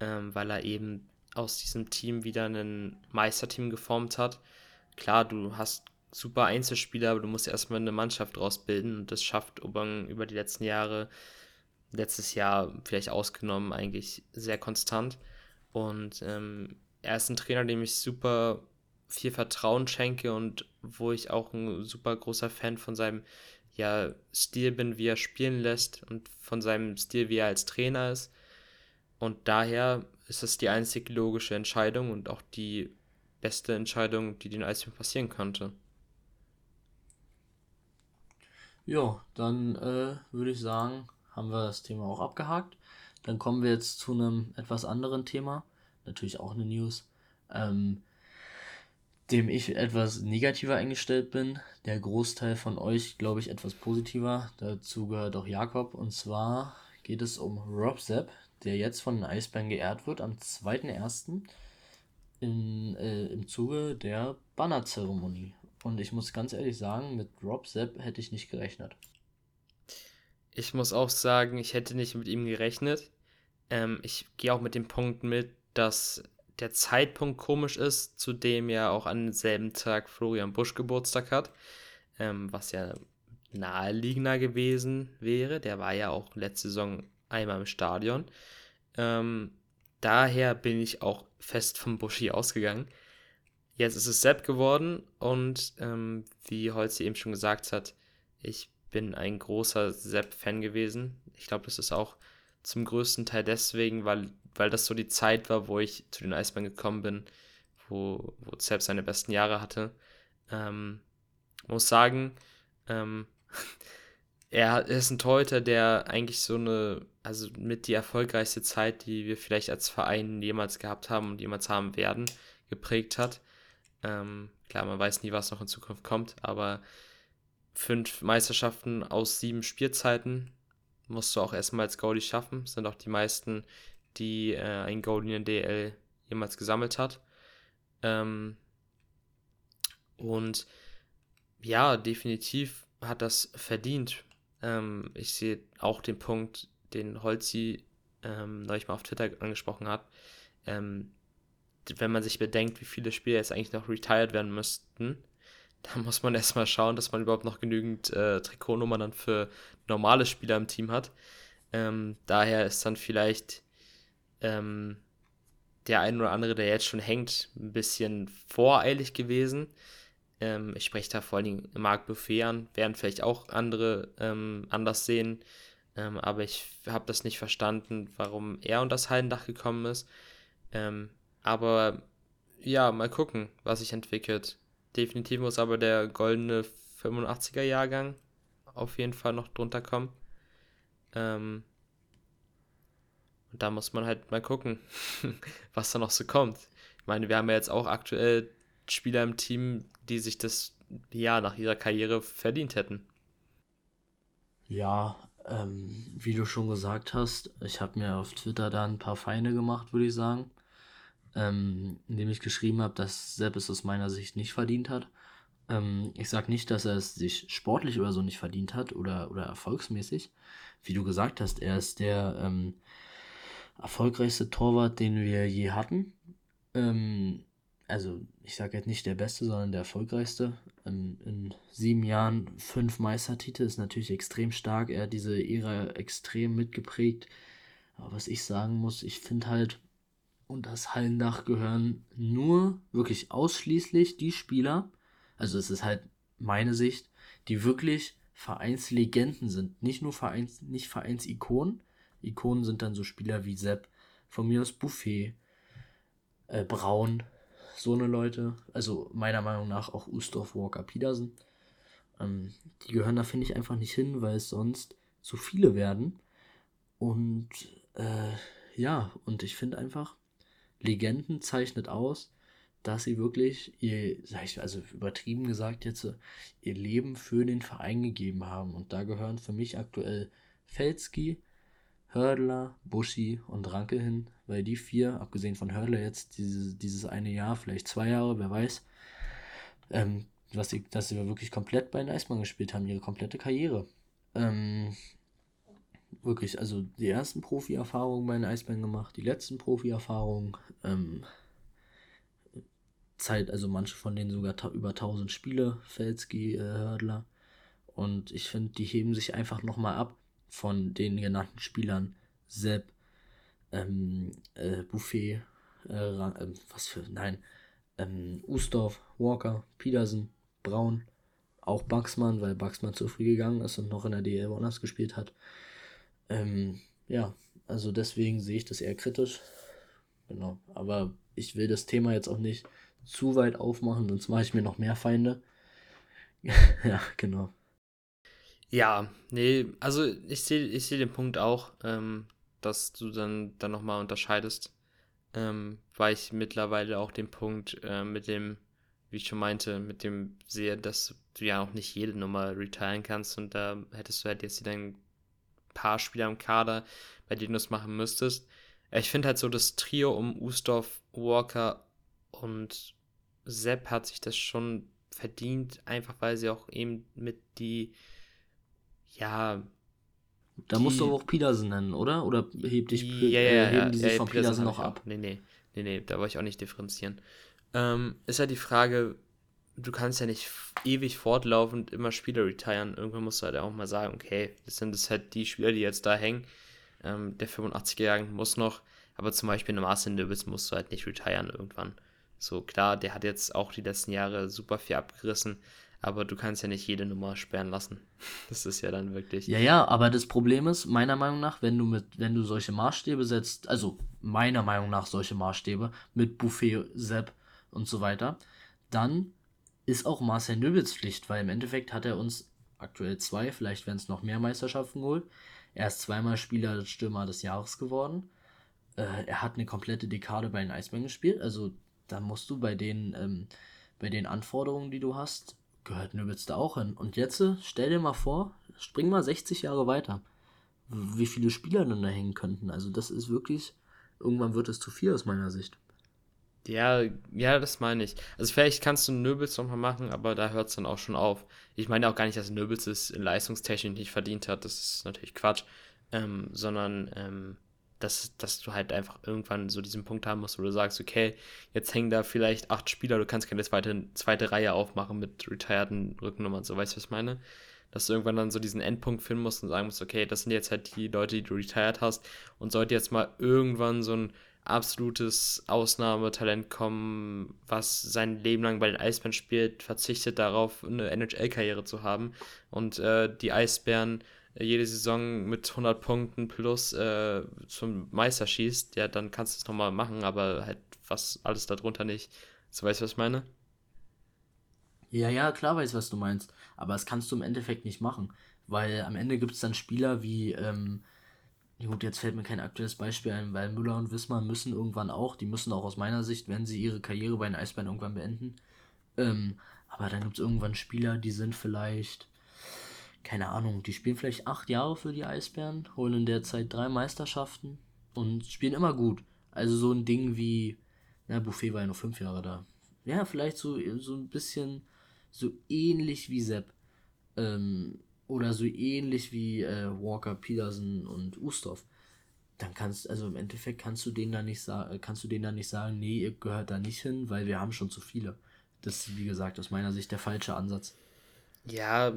ähm, weil er eben aus diesem Team wieder ein Meisterteam geformt hat. Klar, du hast super Einzelspieler, aber du musst erstmal eine Mannschaft rausbilden und das schafft Obang über die letzten Jahre, letztes Jahr vielleicht ausgenommen, eigentlich sehr konstant. Und ähm, er ist ein Trainer, dem ich super viel Vertrauen schenke und wo ich auch ein super großer Fan von seinem ja, Stil bin, wie er spielen lässt und von seinem Stil, wie er als Trainer ist. Und daher ist es die einzig logische Entscheidung und auch die beste Entscheidung, die den Eisbären passieren konnte. Ja, dann äh, würde ich sagen, haben wir das Thema auch abgehakt. Dann kommen wir jetzt zu einem etwas anderen Thema. Natürlich auch eine News. Ähm, dem ich etwas negativer eingestellt bin. Der Großteil von euch, glaube ich, etwas positiver. Dazu gehört auch Jakob. Und zwar geht es um Rob Sepp, der jetzt von den Eisbären geehrt wird am 2.1. In, äh, im Zuge der Bannerzeremonie. Und ich muss ganz ehrlich sagen, mit Rob Sepp hätte ich nicht gerechnet. ich muss auch sagen, ich hätte nicht mit ihm gerechnet. Ähm, ich gehe auch mit dem Punkt mit, dass der Zeitpunkt komisch ist, zu dem ja auch an demselben Tag Florian Busch Geburtstag hat, ähm, was ja naheliegender gewesen wäre. Der war ja auch letzte Saison einmal im Stadion. Ähm, daher bin ich auch fest vom Buschi ausgegangen. Jetzt ist es Sepp geworden und ähm, wie Holzi eben schon gesagt hat, ich bin ein großer Sepp-Fan gewesen. Ich glaube, das ist auch zum größten Teil deswegen, weil, weil das so die Zeit war, wo ich zu den Eisbären gekommen bin, wo, wo Sepp seine besten Jahre hatte. Ähm, muss sagen, ähm, *laughs* er ist ein Torhüter, der eigentlich so eine, also mit die erfolgreichste Zeit, die wir vielleicht als Verein jemals gehabt haben und jemals haben werden, geprägt hat. Ähm, klar, man weiß nie, was noch in Zukunft kommt, aber fünf Meisterschaften aus sieben Spielzeiten musst du auch erstmal als Goalie schaffen. Sind auch die meisten, die äh, ein der DL jemals gesammelt hat. Ähm, und ja, definitiv hat das verdient. Ähm, ich sehe auch den Punkt, den Holzi ähm, neulich mal auf Twitter angesprochen hat. Ähm, wenn man sich bedenkt, wie viele Spieler jetzt eigentlich noch retired werden müssten, *laughs* da muss man erstmal schauen, dass man überhaupt noch genügend äh, Trikotnummern dann für normale Spieler im Team hat. Ähm, daher ist dann vielleicht ähm, der ein oder andere, der jetzt schon hängt, ein bisschen voreilig gewesen. Ähm, ich spreche da vor allen Dingen Marc Buffet an, werden vielleicht auch andere ähm, anders sehen. Ähm, aber ich habe das nicht verstanden, warum er unter das Hallendach gekommen ist. Ähm, aber ja, mal gucken, was sich entwickelt. Definitiv muss aber der goldene 85er Jahrgang auf jeden Fall noch drunter kommen. Ähm, und da muss man halt mal gucken, *laughs* was da noch so kommt. Ich meine, wir haben ja jetzt auch aktuell Spieler im Team, die sich das ja nach ihrer Karriere verdient hätten. Ja, ähm, wie du schon gesagt hast, ich habe mir auf Twitter da ein paar Feinde gemacht, würde ich sagen ähm, indem ich geschrieben habe, dass Sepp es aus meiner Sicht nicht verdient hat. Ähm, ich sage nicht, dass er es sich sportlich oder so nicht verdient hat oder, oder erfolgsmäßig. Wie du gesagt hast, er ist der ähm, erfolgreichste Torwart, den wir je hatten. Ähm, also ich sage jetzt nicht der beste, sondern der erfolgreichste. In, in, sieben Jahren fünf Meistertitel ist natürlich extrem stark. Er hat diese Ära extrem mitgeprägt. Aber was ich sagen muss, ich finde halt, und das Hallendach gehören nur wirklich ausschließlich die Spieler, also es ist halt meine Sicht, die wirklich Vereinslegenden sind. Nicht nur Vereins, nicht Vereinsikonen. Ikonen sind dann so Spieler wie Sepp, von mir aus Buffet, äh, Braun, so eine Leute. Also meiner Meinung nach auch Ustorf, Walker, Petersen. Ähm, die gehören da, finde ich, einfach nicht hin, weil es sonst zu viele werden. Und äh, ja, und ich finde einfach, Legenden zeichnet aus, dass sie wirklich ihr, sag ich, also übertrieben gesagt jetzt, ihr Leben für den Verein gegeben haben. Und da gehören für mich aktuell Felski, Hördler, Buschi und Ranke hin, weil die vier, abgesehen von Hördler jetzt dieses, dieses eine Jahr, vielleicht zwei Jahre, wer weiß, ähm, was sie, dass sie wirklich komplett bei den Eismann gespielt haben, ihre komplette Karriere. Ähm, wirklich, also die ersten Profi-Erfahrungen bei den Eisbären gemacht, die letzten Profi-Erfahrungen, ähm, Zeit, also manche von denen sogar über 1000 Spiele, Felski, äh, Hördler. Und ich finde, die heben sich einfach nochmal ab von den genannten Spielern. Sepp, ähm, äh, Buffet, äh, äh, was für, nein, ähm, Ustorf, Walker, Petersen, Braun, auch Baxmann, weil Baxmann zu früh gegangen ist und noch in der DL woanders gespielt hat. Ähm, ja, also deswegen sehe ich das eher kritisch. Genau. Aber ich will das Thema jetzt auch nicht zu weit aufmachen, sonst mache ich mir noch mehr Feinde. *laughs* ja, genau. Ja, nee, also ich sehe ich seh den Punkt auch, ähm, dass du dann, dann nochmal unterscheidest, ähm, weil ich mittlerweile auch den Punkt äh, mit dem, wie ich schon meinte, mit dem sehe, dass du ja auch nicht jede Nummer retiren kannst und da hättest du halt jetzt dann paar Spieler im Kader, bei denen du es machen müsstest. Ich finde halt so das Trio um Ustorf, Walker und Sepp hat sich das schon verdient, einfach weil sie auch eben mit die, ja, Da musst du Die- aber auch Peterson nennen, oder? Oder hebt dich, Ja, äh, ja, heben ja, die sich ja, von hab noch ab? Nee, nee, nee, nee, da wollte ich auch nicht differenzieren. Ähm, ist halt die Frage, du kannst ja nicht ewig fortlaufend immer Spieler retiren. Irgendwann musst du halt auch mal sagen, okay, das sind das halt die Spieler, die jetzt da hängen. Ähm, der 85-Jährige muss noch, aber zum Beispiel eine Marcin Lewis musst du halt nicht retiren irgendwann. So, klar, der hat jetzt auch die letzten Jahre super viel abgerissen, aber du kannst ja nicht jede Nummer sperren lassen. Das ist ja dann wirklich. Ja, ja, aber das Problem ist, meiner Meinung nach, wenn du mit, wenn du solche Maßstäbe setzt, also meiner Meinung nach solche Maßstäbe mit Buffet, Sepp und so weiter, dann ist auch Marcel Nöbels Pflicht, weil im Endeffekt hat er uns aktuell zwei, vielleicht werden es noch mehr Meisterschaften geholt. Er ist zweimal Spieler des Stürmer des Jahres geworden. Äh, er hat eine komplette Dekade bei den Eisbären gespielt, also da musst du bei den, ähm, bei den Anforderungen, die du hast, gehört Nöbels da auch hin. Und jetzt äh, stell dir mal vor, spring mal 60 Jahre weiter. Wie viele Spieler dann da hängen könnten. Also das ist wirklich, irgendwann wird es zu viel aus meiner Sicht. Ja, ja, das meine ich. Also vielleicht kannst du Nöbels noch mal machen, aber da hört es dann auch schon auf. Ich meine auch gar nicht, dass Nöbels es in Leistungstechnik nicht verdient hat. Das ist natürlich Quatsch. Ähm, sondern ähm, dass, dass du halt einfach irgendwann so diesen Punkt haben musst, wo du sagst, okay, jetzt hängen da vielleicht acht Spieler, du kannst keine zweite, zweite Reihe aufmachen mit retireden Rückennummern, so weißt du, was ich meine? Dass du irgendwann dann so diesen Endpunkt finden musst und sagen musst, okay, das sind jetzt halt die Leute, die du retired hast und sollte jetzt mal irgendwann so ein absolutes Ausnahmetalent kommen, was sein Leben lang bei den Eisbären spielt, verzichtet darauf, eine NHL-Karriere zu haben und äh, die Eisbären jede Saison mit 100 Punkten plus äh, zum Meister schießt, ja, dann kannst du es nochmal machen, aber halt was alles darunter nicht. So weißt du, was ich meine? Ja, ja, klar weiß, was du meinst. Aber das kannst du im Endeffekt nicht machen. Weil am Ende gibt es dann Spieler wie, ähm, gut, jetzt fällt mir kein aktuelles Beispiel ein, weil Müller und Wismar müssen irgendwann auch, die müssen auch aus meiner Sicht, wenn sie ihre Karriere bei den Eisbären irgendwann beenden. Ähm, aber dann gibt es irgendwann Spieler, die sind vielleicht, keine Ahnung, die spielen vielleicht acht Jahre für die Eisbären, holen in der Zeit drei Meisterschaften und spielen immer gut. Also so ein Ding wie, na, Buffet war ja nur fünf Jahre da. Ja, vielleicht so, so ein bisschen so ähnlich wie Sepp. Ähm, oder so ähnlich wie äh, Walker, Peterson und Ustorf. Dann kannst, also im Endeffekt kannst du denen dann nicht sagen, kannst du denen dann nicht sagen, nee, ihr gehört da nicht hin, weil wir haben schon zu viele. Das ist, wie gesagt, aus meiner Sicht der falsche Ansatz. Ja,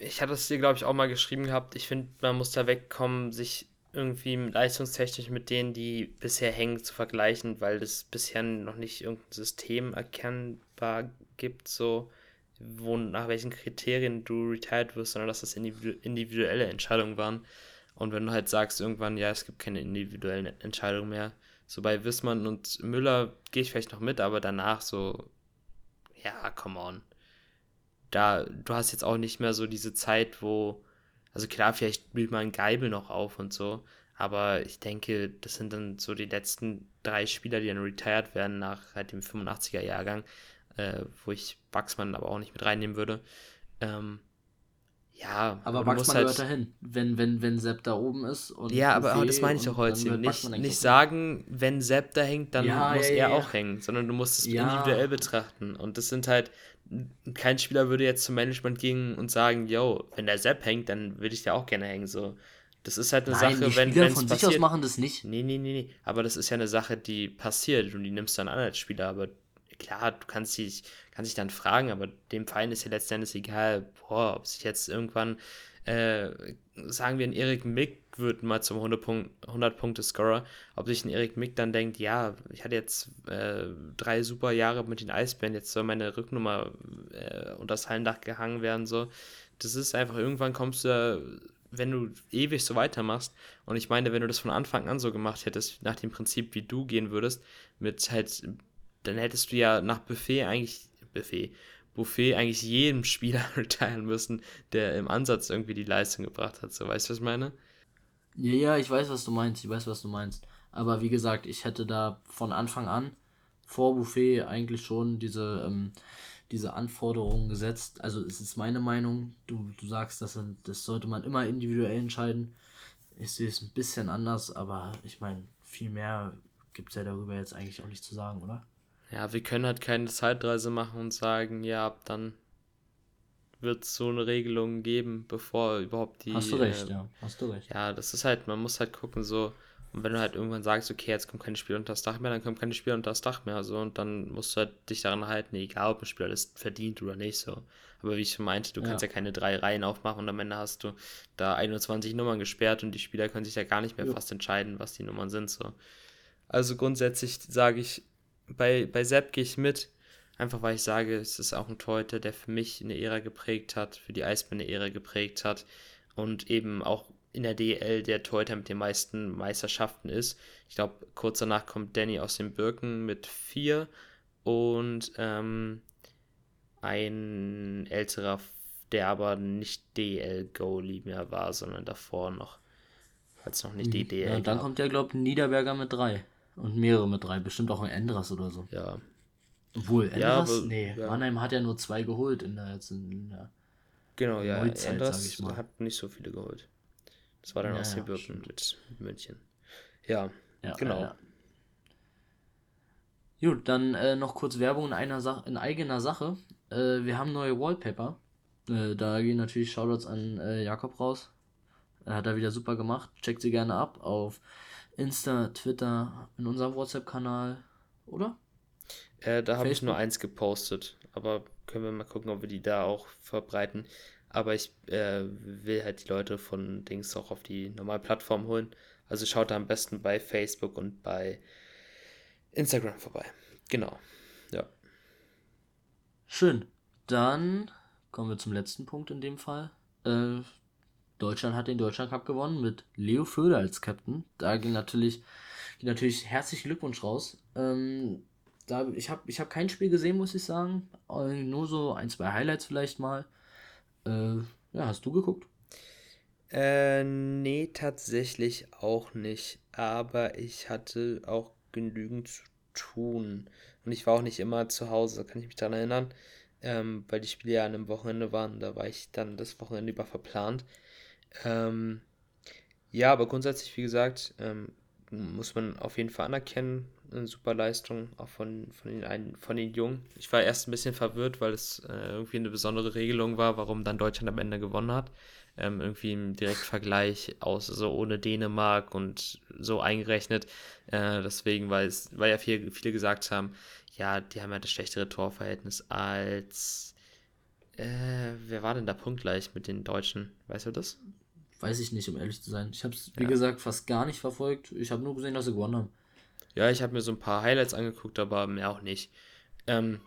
ich hatte es dir, glaube ich, auch mal geschrieben gehabt. Ich finde, man muss da wegkommen, sich irgendwie leistungstechnisch mit denen, die bisher hängen, zu vergleichen, weil es bisher noch nicht irgendein System erkennbar gibt, so wo nach welchen Kriterien du retired wirst, sondern dass das individu individuelle Entscheidungen waren. Und wenn du halt sagst irgendwann, ja, es gibt keine individuellen Entscheidungen mehr, so bei Wissmann und Müller gehe ich vielleicht noch mit, aber danach so, ja, come on da, du hast jetzt auch nicht mehr so diese Zeit, wo, also klar, vielleicht blüht mal ein Geibel noch auf und so, aber ich denke, das sind dann so die letzten drei Spieler, die dann retired werden nach halt dem 85er Jahrgang, äh, wo ich Baxmann aber auch nicht mit reinnehmen würde. Ähm, ja, Aber musst Baxmann halt- gehört dahin, wenn, wenn, wenn Sepp da oben ist. Und ja, aber, aber Buffet das meine ich doch heute. Nicht, nicht sagen, wenn Sepp da hängt, dann Ja, muss ja, er ja, auch hängen, sondern du musst es individuell betrachten. Und das sind halt, kein Spieler würde jetzt zum Management gehen und sagen, yo, wenn der Sepp hängt, dann würde ich da auch gerne hängen. So, das ist halt eine Nein, Sache, die wenn Spieler von sich aus passiert. machen das nicht. Nee, nee, nee, nee. Aber das ist ja eine Sache, die passiert und die nimmst du dann an als Spieler. Aber klar, du kannst dich, kannst dich dann fragen, aber dem Verein ist ja letzten Endes egal, boah, ob sich jetzt irgendwann, äh, sagen wir, ein Erik Mick wird mal zum 100-Punkte-Scorer, ob sich ein Erik Mick dann denkt, ja, ich hatte jetzt äh, drei super Jahre mit den Eisbären, jetzt soll meine Rücknummer äh, unter das Hallendach gehangen werden, so. Das ist einfach, irgendwann kommst du da wenn du ewig so weitermachst, und ich meine, wenn du das von Anfang an so gemacht hättest, nach dem Prinzip, wie du gehen würdest, mit halt, dann hättest du ja nach Buffet eigentlich, Buffet, Buffet eigentlich jedem Spieler *laughs* retiren müssen, der im Ansatz irgendwie die Leistung gebracht hat. So, weißt du, was ich meine? Ja, ja, ich weiß, was du meinst. Ich weiß, was du meinst. Aber wie gesagt, ich hätte da von Anfang an vor Buffet eigentlich schon diese, ähm, diese Anforderungen gesetzt. Also es ist meine Meinung. Du, du sagst, das, das sollte man immer individuell entscheiden. Ich sehe es ein bisschen anders, aber ich meine, viel mehr gibt es ja darüber jetzt eigentlich auch nicht zu sagen, oder? Ja, wir können halt keine Zeitreise machen und sagen, ja, ab dann wird es so eine Regelung geben, bevor überhaupt die. Hast du recht, äh, ja. Hast du recht. Ja, das ist halt, man muss halt gucken, so, und wenn du halt irgendwann sagst, okay, jetzt kommt kein Spiel unter das Dach mehr, dann kommt kein Spiel unter das Dach mehr, so, und dann musst du halt dich daran halten, egal ob ein Spieler das verdient oder nicht, so. Aber wie ich schon meinte, du kannst Ja. ja keine drei Reihen aufmachen und am Ende hast du da 21 Nummern gesperrt und die Spieler können sich ja gar nicht mehr Jo. fast entscheiden, was die Nummern sind, so. Also grundsätzlich sage ich, bei, bei Sepp gehe ich mit, einfach weil ich sage, es ist auch ein Torhüter, der für mich eine Ära geprägt hat, für die Eisbären eine Ära geprägt hat und eben auch in der DL der Torhüter mit den meisten Meisterschaften ist. Ich glaube, kurz danach kommt Danny aus den Birken mit vier und ähm, ein älterer, der aber nicht DL-Goalie mehr war, sondern davor noch, als noch nicht die DL Ja, und dann gab. kommt ja, glaube ich, Niederberger mit drei. Und mehrere mit drei. Bestimmt auch ein Endras oder so. Ja, Obwohl, Ja, Endras, aber- nee, ja. Mannheim hat ja nur zwei geholt in der, jetzt in der genau, ja. Neuzeit, sag Enders ich mal. hat nicht so viele geholt. Das war dann Ja, aus den ja, Birken mit München. Ja, Ja, Genau. Ja, ja. Gut, dann äh, noch kurz Werbung in, einer Sa in eigener Sache. Äh, wir haben neue Wallpaper. Äh, da gehen natürlich Shoutouts an äh, Jakob raus. Er hat er wieder super gemacht. Checkt sie gerne ab auf Insta, Twitter, in unserem WhatsApp-Kanal. Oder? Äh, da habe ich nur eins gepostet, aber können wir mal gucken, ob wir die da auch verbreiten. Aber ich äh, will halt die Leute von Dings auch auf die normale Plattform holen. Also schaut da am besten bei Facebook und bei Instagram vorbei. Genau. Ja. Schön. Dann kommen wir zum letzten Punkt in dem Fall. Äh, Deutschland hat den Deutschland Cup gewonnen mit Leo Föder als Captain. Da ging natürlich, ging natürlich herzlichen Glückwunsch raus. Ähm, da, ich habe ich hab kein Spiel gesehen, muss ich sagen. Äh, Nur so ein, zwei Highlights vielleicht mal. Äh, ja, hast du geguckt? Äh, nee, tatsächlich auch nicht. Aber ich hatte auch genügend zu tun. Und ich war auch nicht immer zu Hause, kann ich mich daran erinnern. Ähm, weil die Spiele ja an einem Wochenende waren. Da war ich dann das Wochenende über verplant. Ähm, ja, aber grundsätzlich, wie gesagt, ähm, muss man auf jeden Fall anerkennen. Eine super Leistung, auch von, von, den, einen, von den Jungen. Ich war erst ein bisschen verwirrt, weil es äh, irgendwie eine besondere Regelung war, warum dann Deutschland am Ende gewonnen hat. Ähm, irgendwie im Direktvergleich aus, so ohne Dänemark und so eingerechnet. Äh, deswegen, weil es, weil ja viele, viele gesagt haben, ja, die haben ja das schlechtere Torverhältnis als. Äh, wer war denn da punktgleich mit den Deutschen? Weißt du das? Weiß ich nicht, um ehrlich zu sein. Ich habe es, wie Ja. gesagt, fast gar nicht verfolgt. Ich habe nur gesehen, dass sie gewonnen haben. Ja, ich habe mir so ein paar Highlights angeguckt, aber mehr auch nicht. Ähm,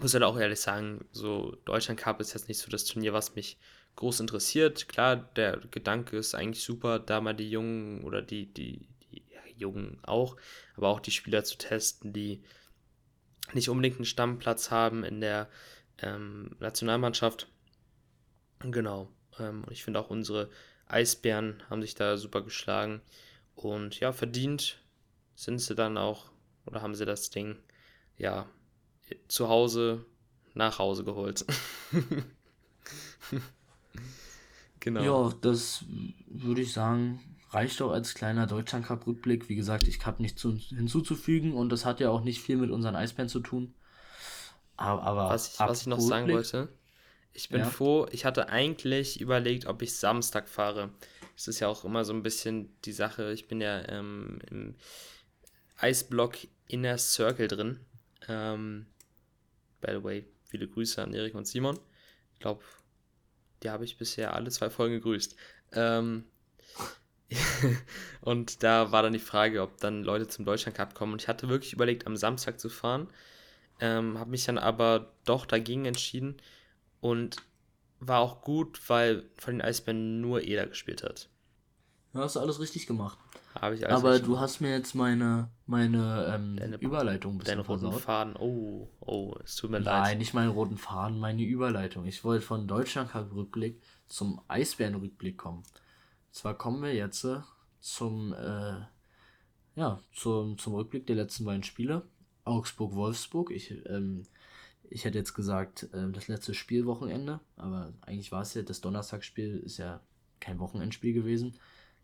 muss halt auch ehrlich sagen, so Deutschland Cup ist jetzt nicht so das Turnier, was mich groß interessiert. Klar, der Gedanke ist eigentlich super, da mal die Jungen oder die, die, die ja, Jungen auch, aber auch die Spieler zu testen, die nicht unbedingt einen Stammplatz haben in der ähm, Nationalmannschaft. Genau. Ähm, und ich finde auch unsere Eisbären haben sich da super geschlagen. Und ja, verdient sind sie dann auch, oder haben sie das Ding, ja, zu Hause nach Hause geholt. *laughs* genau. Ja, das würde ich sagen, reicht auch als kleiner Deutschland Cup Rückblick. Wie gesagt, ich habe nichts zu, hinzuzufügen und das hat ja auch nicht viel mit unseren Eisbären zu tun. Aber, aber Was ich, was ich noch sagen wollte, ich bin Ja. froh, ich hatte eigentlich überlegt, ob ich Samstag fahre. Das ist ja auch immer so ein bisschen die Sache. Ich bin ja ähm, im Eisblock Inner Circle drin. Ähm, by the way, viele Grüße an Erik und Simon. Ich glaube, die habe ich bisher alle zwei Folgen gegrüßt. Ähm, *laughs* und da war dann die Frage, ob dann Leute zum Deutschland Cup kommen. Und ich hatte wirklich überlegt, am Samstag zu fahren. Ähm, habe mich dann aber doch dagegen entschieden und war auch gut, weil von den Eisbären nur Eder gespielt hat. Ja, hast du alles richtig gemacht. Habe ich also aber du hast mir jetzt meine, meine ähm, Deine- Überleitung ein deinen bisschen roten versaut. Faden. Oh, oh, es tut mir Nein, leid. nicht meinen roten Faden, meine Überleitung. Ich wollte von Deutschland Cup Rückblick zum Eisbären-Rückblick kommen. Zwar kommen wir jetzt äh, zum, äh, ja, zum, zum Rückblick der letzten beiden Spiele. Augsburg-Wolfsburg. Ich, ähm, ich hätte jetzt gesagt, ähm, das letzte Spielwochenende, aber eigentlich war es ja, das Donnerstagsspiel ist ja kein Wochenendspiel gewesen.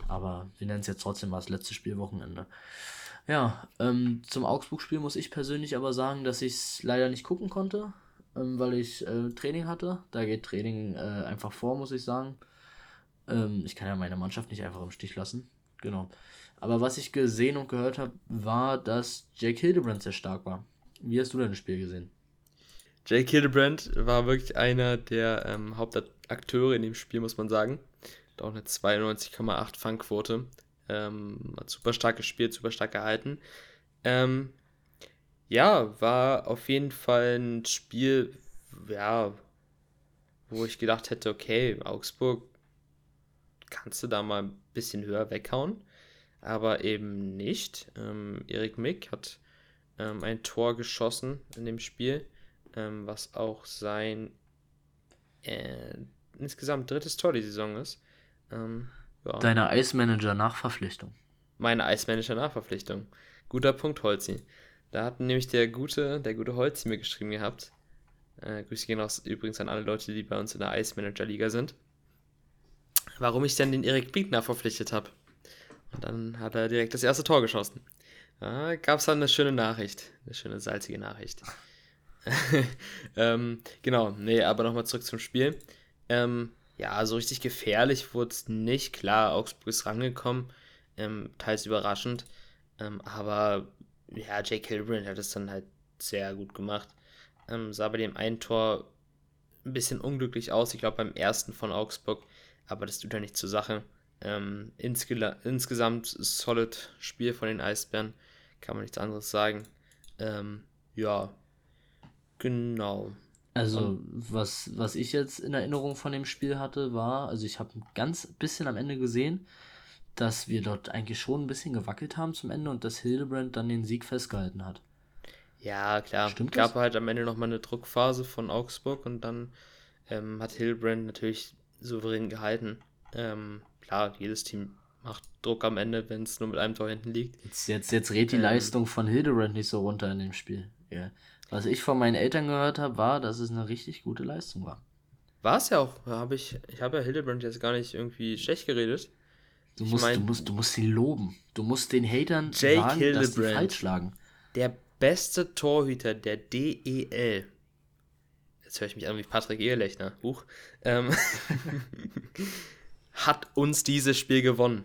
Aber wir nennen es jetzt trotzdem mal das letzte Spielwochenende. Ja, ähm, zum Augsburg-Spiel muss ich persönlich aber sagen, dass ich es leider nicht gucken konnte. ähm, weil ich äh, Training hatte. Da geht Training äh, einfach vor, muss ich sagen. Ähm, ich kann ja meine Mannschaft nicht einfach im Stich lassen. Genau. Aber was ich gesehen und gehört habe, war, dass Jake Hildebrand sehr stark war. Wie hast du denn das Spiel gesehen? Jake Hildebrand war wirklich einer der ähm, Hauptakteure in dem Spiel, muss man sagen. Hat auch eine 92,8 Fangquote. Ähm, hat super stark gespielt, super stark gehalten. Ähm, ja, war auf jeden Fall ein Spiel, ja, wo ich gedacht hätte, okay, Augsburg kannst du da mal ein bisschen höher weghauen, aber eben nicht. Ähm, Erik Mick hat ähm, ein Tor geschossen in dem Spiel, ähm, was auch sein äh, insgesamt drittes Tor die Saison ist. Ähm, ja. Deine Eismanager-Nachverpflichtung. Meine Eismanager-Nachverpflichtung. Guter Punkt, Holzi. Da hat nämlich der gute, der gute Holzi mir geschrieben gehabt. Äh, Grüße gehen aus, übrigens an alle Leute, die bei uns in der Eismanager-Liga sind. Warum ich denn den Erik Biegner verpflichtet habe. Und dann hat er direkt das erste Tor geschossen. Da gab es dann eine schöne Nachricht. Eine schöne salzige Nachricht. *laughs* ähm, genau, nee, aber nochmal zurück zum Spiel. Ähm, ja, so richtig gefährlich wurde es nicht. Klar, Augsburg ist rangekommen, ähm, teils überraschend. Ähm, aber ja, Jake Hilbrand hat es dann halt sehr gut gemacht. Ähm, sah bei dem einen Tor ein bisschen unglücklich aus. Ich glaube beim ersten von Augsburg, aber das tut ja nicht zur Sache. Ähm, insge insgesamt solid Spiel von den Eisbären, kann man nichts anderes sagen. Ähm, ja, genau. Also, was, was ich jetzt in Erinnerung von dem Spiel hatte, war, also ich habe ein ganz bisschen am Ende gesehen, dass wir dort eigentlich schon ein bisschen gewackelt haben zum Ende und dass Hildebrand dann den Sieg festgehalten hat. Ja, klar. Stimmt gab das? halt am Ende nochmal eine Druckphase von Augsburg und dann ähm, hat Hildebrand natürlich souverän gehalten. Ähm, klar, jedes Team macht Druck am Ende, wenn es nur mit einem Tor hinten liegt. Jetzt, jetzt, jetzt redet die ähm, Leistung von Hildebrand nicht so runter in dem Spiel. Ja. Was ich von meinen Eltern gehört habe, war, dass es eine richtig gute Leistung war. War es ja auch. Hab ich ich habe ja Hildebrand jetzt gar nicht irgendwie schlecht geredet. Du musst, mein, du, musst, du musst sie loben. Du musst den Hatern Jake sagen, Hildebrand, dass sie falsch schlagen. Der beste Torhüter der DEL. Jetzt höre ich mich an wie Patrick Ehelechner. Buch. Ähm, *laughs* *laughs* hat uns dieses Spiel gewonnen.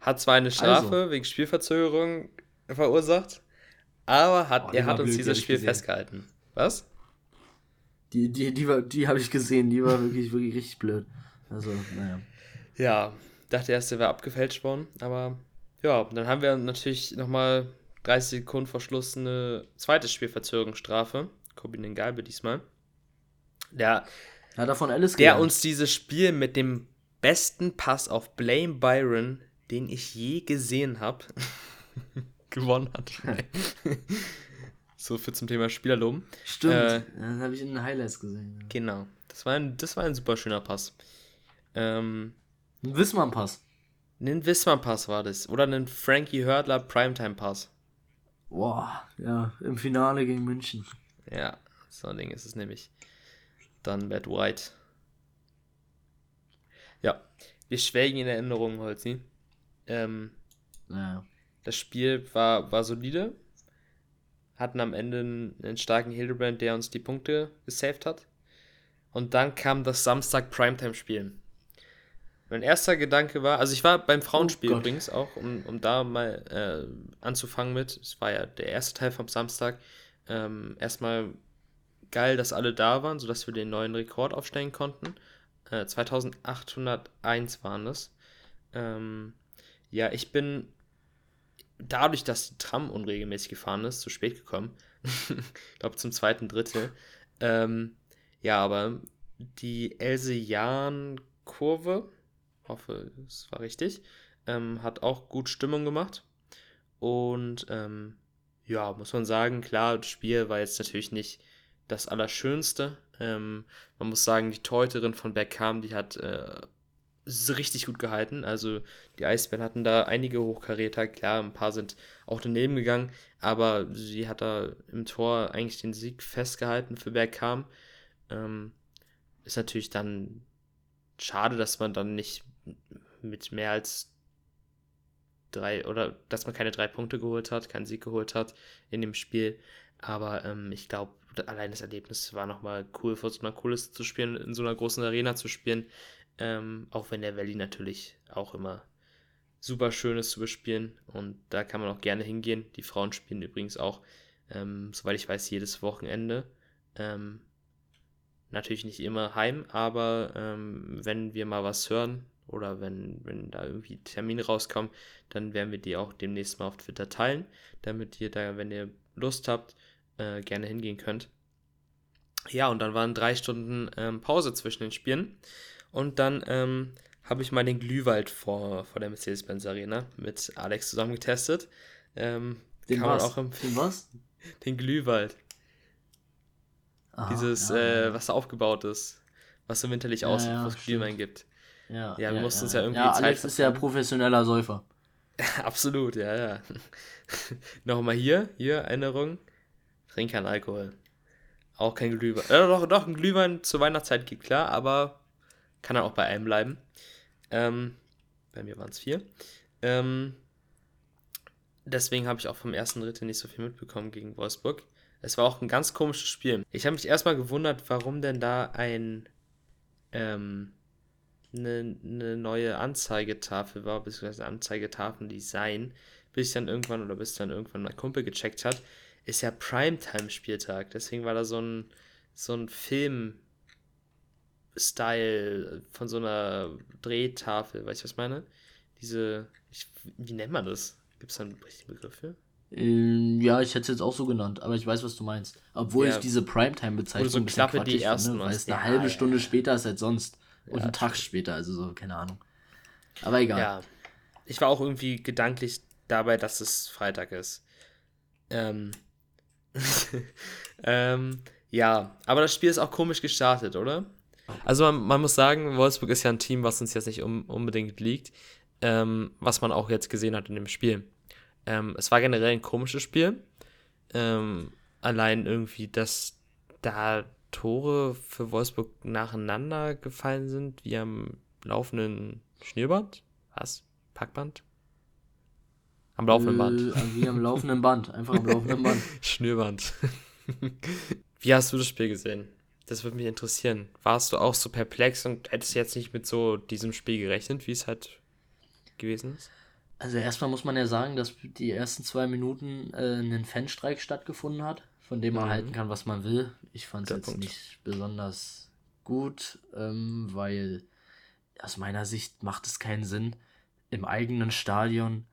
Hat zwar eine Strafe also. wegen Spielverzögerung verursacht, aber hat, oh, er hat uns dieses Spiel gesehen. festgehalten. Was? Die, die, die, die, die habe ich gesehen, die war wirklich, wirklich richtig blöd. Also, naja. Ja, dachte erst, der wäre abgefälscht worden, aber ja, dann haben wir natürlich nochmal 30 Sekunden vor Schluss eine zweite Spielverzögerungsstrafe. Kobin Galbe diesmal. Der, hat er von Alice der uns dieses Spiel mit dem besten Pass auf Blame Byron, den ich je gesehen habe, *laughs* gewonnen hat. *laughs* so viel zum Thema Spielerloben. Stimmt, äh, das habe ich in den Highlights gesehen. Genau, das war ein, das war ein super schöner Pass. Ähm, ein Wissmann-Pass. Ein Wissmann-Pass war das. Oder ein Frankie Hördler Primetime-Pass. Boah, ja, im Finale gegen München. Ja, so ein Ding ist es nämlich. Dann Bad White. Ja, wir schwelgen in Erinnerungen, Holzi. Ähm, naja. Das Spiel war, war solide. Hatten am Ende einen, einen starken Hildebrand, der uns die Punkte gesaved hat. Und dann kam das Samstag Primetime-Spiel. Mein erster Gedanke war, also ich war beim Frauenspiel oh übrigens auch, um, um da mal äh, anzufangen mit. Es war ja der erste Teil vom Samstag. Ähm, erstmal geil, dass alle da waren, sodass wir den neuen Rekord aufstellen konnten. Äh, 2801 waren das. Ähm, ja, ich bin dadurch, dass die Tram unregelmäßig gefahren ist, zu spät gekommen. *laughs* ich glaube zum zweiten Drittel. Ähm, ja, aber die Else Jahn Kurve, hoffe, es war richtig, ähm, hat auch gut Stimmung gemacht. Und ähm, ja, muss man sagen, klar, das Spiel war jetzt natürlich nicht das Allerschönste. Ähm, man muss sagen, die Teuterin von Beckham, die hat äh, richtig gut gehalten. Also die Eisbären hatten da einige Hochkaräter, klar, ein paar sind auch daneben gegangen, aber sie hat da im Tor eigentlich den Sieg festgehalten für Bergkam. Ähm, ist natürlich dann schade, dass man dann nicht mit mehr als drei oder dass man keine drei Punkte geholt hat, keinen Sieg geholt hat in dem Spiel. Aber ähm, ich glaube, allein das Erlebnis war nochmal cool, vor so einer Kulisse zu spielen, in so einer großen Arena zu spielen. Ähm, auch wenn der Valley natürlich auch immer super schön ist zu bespielen und da kann man auch gerne hingehen. Die Frauen spielen übrigens auch, ähm, soweit ich weiß, jedes Wochenende. Ähm, natürlich nicht immer heim, aber ähm, wenn wir mal was hören oder wenn, wenn da irgendwie Termine rauskommen, dann werden wir die auch demnächst mal auf Twitter teilen, damit ihr da, wenn ihr Lust habt, äh, gerne hingehen könnt. Ja, und dann waren drei Stunden ähm, Pause zwischen den Spielen. Und dann ähm, habe ich mal den Glühwald vor, vor der Mercedes-Benz Arena mit Alex zusammen getestet. Ähm, den kann was? man auch empfehlen. Den was? *laughs* Den Glühwald. Aha, Dieses, ja, äh, was da aufgebaut ist. Was so winterlich ja, aussieht, ja, was Glühwein gibt. Ja, ja, wir mussten uns ja irgendwie ja, Zeit Alex ist ja professioneller Säufer. *laughs* Absolut, ja, ja. *laughs* Nochmal hier, hier, Erinnerung. Trink kein Alkohol. Auch kein Glühwein. Äh, doch, doch, ein Glühwein zur Weihnachtszeit geht klar, aber kann dann auch bei einem bleiben. Ähm, bei mir waren es vier. Ähm, deswegen habe ich auch vom ersten Drittel nicht so viel mitbekommen gegen Wolfsburg. Es war auch ein ganz komisches Spiel. Ich habe mich erstmal gewundert, warum denn da ein ähm, eine, eine neue Anzeigetafel war, beziehungsweise Anzeigetafeldesign, bis ich dann irgendwann oder bis dann irgendwann mein Kumpel gecheckt hat, ist ja Primetime-Spieltag. Deswegen war da so ein, so ein Film, Style von so einer Drehtafel, weißt du, was ich meine? Diese, ich, wie nennt man das? Gibt es da einen richtigen Begriff für? Ähm, ja, ich hätte es jetzt auch so genannt, aber ich weiß, was du meinst. Obwohl ja. ich diese Primetime-Bezeichnung so ein bisschen Klappe die ersten finde, weil es eine ja, halbe ja, Stunde später ist als sonst. Und einen Tag später, also so, keine Ahnung. Aber egal. Ja, ich war auch irgendwie gedanklich dabei, dass es Freitag ist. Ähm, *laughs* ähm, ja, aber das Spiel ist auch komisch gestartet, oder? Also man, man, muss sagen, Wolfsburg ist ja ein Team, was uns jetzt nicht um, unbedingt liegt, ähm, was man auch jetzt gesehen hat in dem Spiel. Ähm, es war generell ein komisches Spiel. Ähm, allein irgendwie, dass da Tore für Wolfsburg nacheinander gefallen sind, wie am laufenden Schnürband? Was? Packband? Am laufenden Band. Äh, wie am laufenden Band, einfach am laufenden Band. *laughs* Schnürband. *laughs* wie hast du das Spiel gesehen? Das würde mich interessieren. Warst du auch so perplex und hättest jetzt nicht mit so diesem Spiel gerechnet, wie es halt gewesen ist? Also erstmal muss man ja sagen, dass die ersten zwei Minuten äh, ein Fanstreik stattgefunden hat, von dem man mhm. halten kann, was man will. Ich fand es jetzt Punkt. nicht besonders gut, ähm, weil aus meiner Sicht macht es keinen Sinn, im eigenen Stadion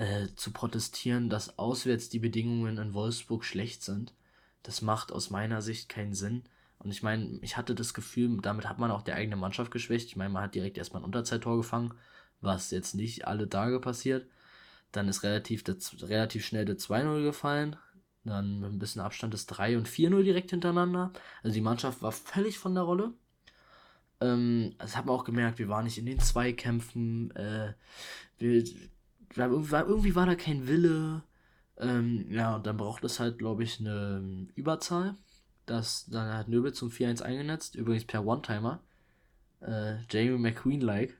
äh, zu protestieren, dass auswärts die Bedingungen in Wolfsburg schlecht sind. Das macht aus meiner Sicht keinen Sinn. Und ich meine, ich hatte das Gefühl, damit hat man auch die eigene Mannschaft geschwächt. Ich meine, man hat direkt erstmal ein Unterzeittor gefangen, was jetzt nicht alle Tage passiert. Dann ist relativ, das, relativ schnell der 2-0 gefallen. Dann mit ein bisschen Abstand das 3 und 4-0 direkt hintereinander. Also die Mannschaft war völlig von der Rolle. Ähm, das hat man auch gemerkt, wir waren nicht in den Zweikämpfen. Äh, wir, irgendwie, war, da kein Wille. Ähm, ja, und dann braucht es halt, glaube ich, eine Überzahl. Das, dann hat Nöbel zum 4-1 eingenetzt, übrigens per One-Timer. Äh, Jamie McQueen-like.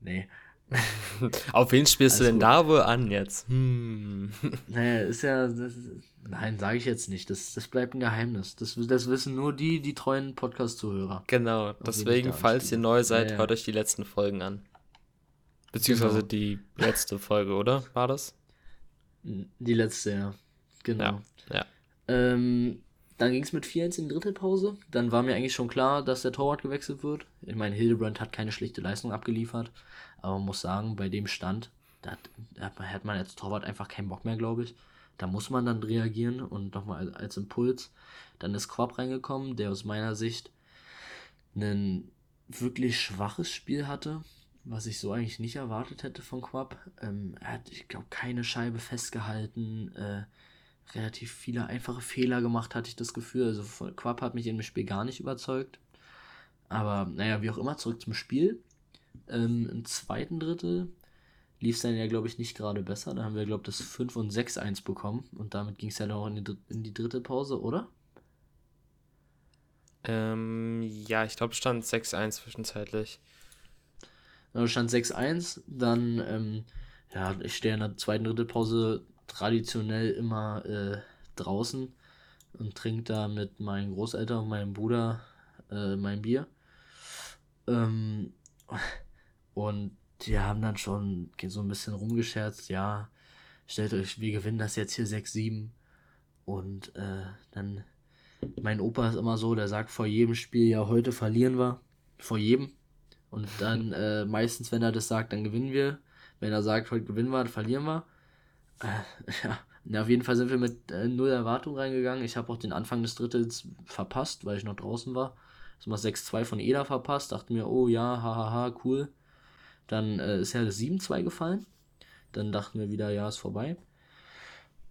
Nee. *laughs* Auf wen spielst also, du denn da wohl an jetzt? Hm. Naja, ist ja. Das, nein, sage ich jetzt nicht. Das, das bleibt ein Geheimnis. Das, das wissen nur die, die treuen Podcast-Zuhörer. Genau, deswegen, falls ihr neu seid, ja, ja. hört euch die letzten Folgen an. Beziehungsweise genau. die letzte Folge, oder? War das? Die letzte, ja. Genau. Ja. ja. Ähm, dann ging es mit 4-1 in die Drittelpause. Dann war mir eigentlich schon klar, dass der Torwart gewechselt wird. Ich meine, Hildebrand hat keine schlechte Leistung abgeliefert. Aber man muss sagen, bei dem Stand, da hat, hat man als Torwart einfach keinen Bock mehr, glaube ich. Da muss man dann reagieren und nochmal als, als Impuls. Dann ist Quab reingekommen, der aus meiner Sicht ein wirklich schwaches Spiel hatte, was ich so eigentlich nicht erwartet hätte von Quab. Ähm, er hat, ich glaube, keine Scheibe festgehalten. Äh, relativ viele einfache Fehler gemacht, hatte ich das Gefühl. Also Quapp hat mich in dem Spiel gar nicht überzeugt. Aber naja, wie auch immer, zurück zum Spiel. Ähm, Im zweiten Drittel lief es dann ja, glaube ich, nicht gerade besser. Da haben wir, glaube ich, das 5 und 6-1 bekommen. Und damit ging es ja noch in die, in die dritte Pause, oder? Ähm, ja, ich glaube, stand 6-1 zwischenzeitlich. Stand 6-1. Dann, ähm, ja, ich stehe in der zweiten Drittelpause traditionell immer äh, draußen. und trinke da mit meinen Großeltern und meinem Bruder äh, mein Bier. Ähm, und die haben dann schon so ein bisschen rumgescherzt, ja, stellt euch, wir gewinnen das jetzt hier 6-7. Und äh, dann, mein Opa ist immer so, der sagt vor jedem Spiel, ja, heute verlieren wir. Vor jedem. Und dann äh, meistens, wenn er das sagt, dann gewinnen wir. Wenn er sagt, heute gewinnen wir, dann verlieren wir. Äh, *laughs* ja, na, auf jeden Fall sind wir mit äh, null Erwartung reingegangen. Ich habe auch den Anfang des Drittels verpasst, weil ich noch draußen war. Also mal 6-2 von Eda verpasst. Dachte mir, oh ja, hahaha, cool. Dann äh, ist ja das 7-2 gefallen. Dann dachten wir wieder, ja, ist vorbei.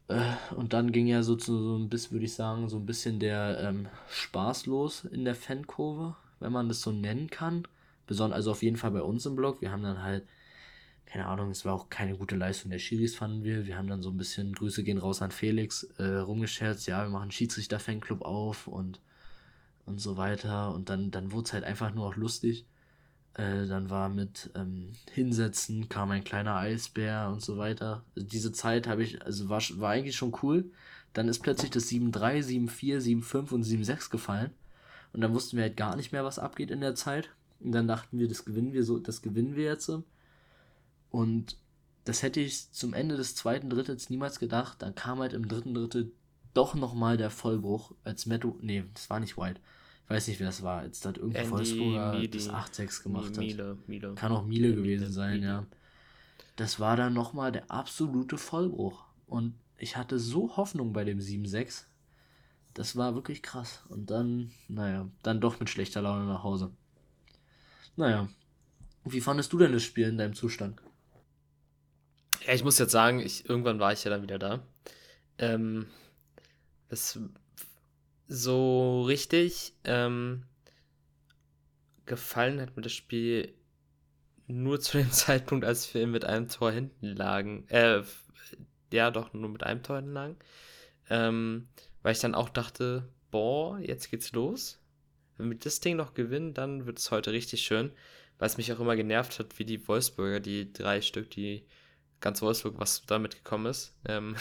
Äh, und dann ging ja so, so ein bisschen, würde ich sagen, so ein bisschen der ähm, Spaß los in der Fankurve, wenn man das so nennen kann. Besonders, also auf jeden Fall bei uns im Blog. Wir haben dann halt keine Ahnung, es war auch keine gute Leistung der Schiris, fanden wir. Wir haben dann so ein bisschen, Grüße gehen raus an Felix, äh, rumgescherzt, ja, wir machen Schiedsrichter-Fanclub auf und, und so weiter. Und dann, dann wurde es halt einfach nur auch lustig. Äh, dann war mit ähm, Hinsetzen, kam ein kleiner Eisbär und so weiter. Also diese Zeit habe ich, also war, war eigentlich schon cool. Dann ist plötzlich das 7-3, 7-4, 7-5 und 7-6 gefallen. Und dann wussten wir halt gar nicht mehr, was abgeht in der Zeit. Und dann dachten wir, das gewinnen wir so, das gewinnen wir jetzt. Und das hätte ich zum Ende des zweiten Drittels niemals gedacht. Dann kam halt im dritten Drittel doch nochmal der Vollbruch, als Metto, nee, das war nicht White. Ich weiß nicht, wer das war, als das irgendein Wolfsburger das 8-6 gemacht Miele, hat. Miele. Kann auch Miele ja, gewesen Miele, sein, Miele. ja. Das war dann nochmal der absolute Vollbruch. Und ich hatte so Hoffnung bei dem 7-6. Das war wirklich krass. Und dann, naja, dann doch mit schlechter Laune nach Hause. Naja. Wie fandest du denn das Spiel in deinem Zustand? Ja, ich muss jetzt sagen, ich, irgendwann war ich ja dann wieder da. Ähm, das so richtig ähm, gefallen hat mir das Spiel nur zu dem *laughs* Zeitpunkt, als wir mit einem Tor hinten lagen. Äh, ja, doch, nur mit einem Tor hinten lagen. Ähm, weil ich dann auch dachte, boah, jetzt geht's los. Wenn wir das Ding noch gewinnen, dann wird es heute richtig schön. Weil es mich auch immer genervt hat, wie die Wolfsburger, die drei Stück, die ganz Wolfsburg, was da mitgekommen ist. Ähm,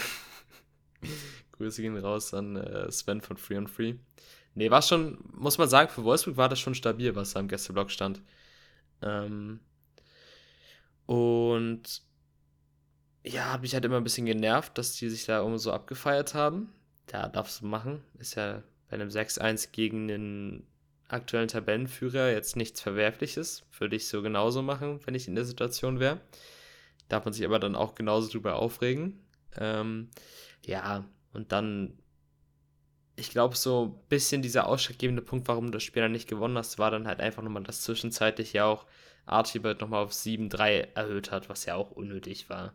*laughs* Grüße gehen raus an äh, Sven von Free on Free. Nee, war schon, muss man sagen, für Wolfsburg war das schon stabil, was da im Gästeblock stand. Ähm, und ja, hat mich halt immer ein bisschen genervt, dass die sich da immer so abgefeiert haben. Ja, darfst du machen. Ist ja bei einem 6-1 gegen den aktuellen Tabellenführer jetzt nichts Verwerfliches. Würde ich so genauso machen, wenn ich in der Situation wäre. Darf man sich aber dann auch genauso drüber aufregen. Ähm, ja, und dann, ich glaube, so ein bisschen dieser ausschlaggebende Punkt, warum du das Spiel dann nicht gewonnen hast, war dann halt einfach nochmal, dass zwischenzeitlich ja auch Archibald nochmal auf 7-3 erhöht hat, was ja auch unnötig war.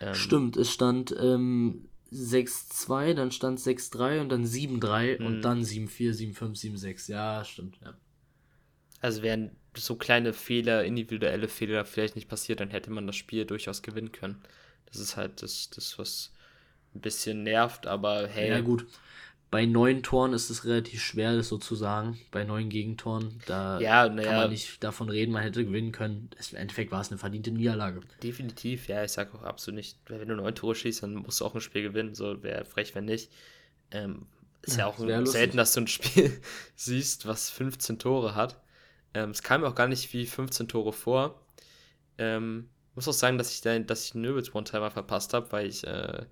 Ähm, Stimmt, es stand ähm, 6-2, dann stand 6-3 und dann 7-3 und mhm. dann 7-4, 7-5, 7-6. Ja, stimmt, ja. Also wären so kleine Fehler, individuelle Fehler vielleicht nicht passiert, dann hätte man das Spiel durchaus gewinnen können. Das ist halt das, das was ein bisschen nervt, aber hey. Ja, gut. Bei neun Toren ist es relativ schwer, das sozusagen. Bei neun Gegentoren, da ja, kann ja. man nicht davon reden, man hätte gewinnen können. Im Endeffekt war es eine verdiente Niederlage. Definitiv, ja, ich sage auch absolut nicht, wenn du neun Tore schießt, dann musst du auch ein Spiel gewinnen. So wäre frech, wenn nicht. Ähm, ist ja, ja auch selten, dass du ein Spiel *laughs* siehst, was 15 Tore hat. Ähm, es kam mir auch gar nicht wie 15 Tore vor. Ähm, muss auch sagen, dass ich, da, dass ich Nöbels One-Timer verpasst habe, weil ich, äh,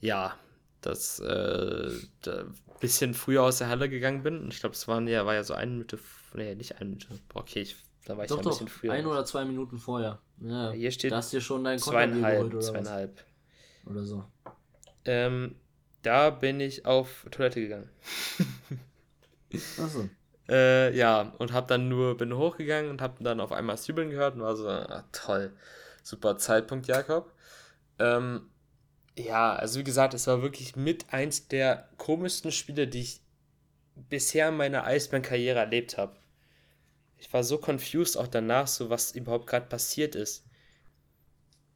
ja, das äh, da bisschen früher aus der Halle gegangen bin. Und ich glaube, es waren ja, war ja so eine Minute, nee, nicht eine Minute. Boah, okay, ich, da war ich doch, ja ein bisschen früher. Ein oder zwei Minuten vorher. Ja, hier steht, da hast dir schon dein zweieinhalb, oder zweieinhalb. Was? Oder so. Ähm, da bin ich auf Toilette gegangen. Achso. *laughs* Äh, ja, und hab dann nur, bin hochgegangen und hab dann auf einmal Zwiebeln gehört und war so, ah, toll, super Zeitpunkt, Jakob. Ähm, ja, also wie gesagt, es war wirklich mit eins der komischsten Spiele, die ich bisher in meiner Eisbären-Karriere erlebt habe. Ich war so confused auch danach, so was überhaupt gerade passiert ist.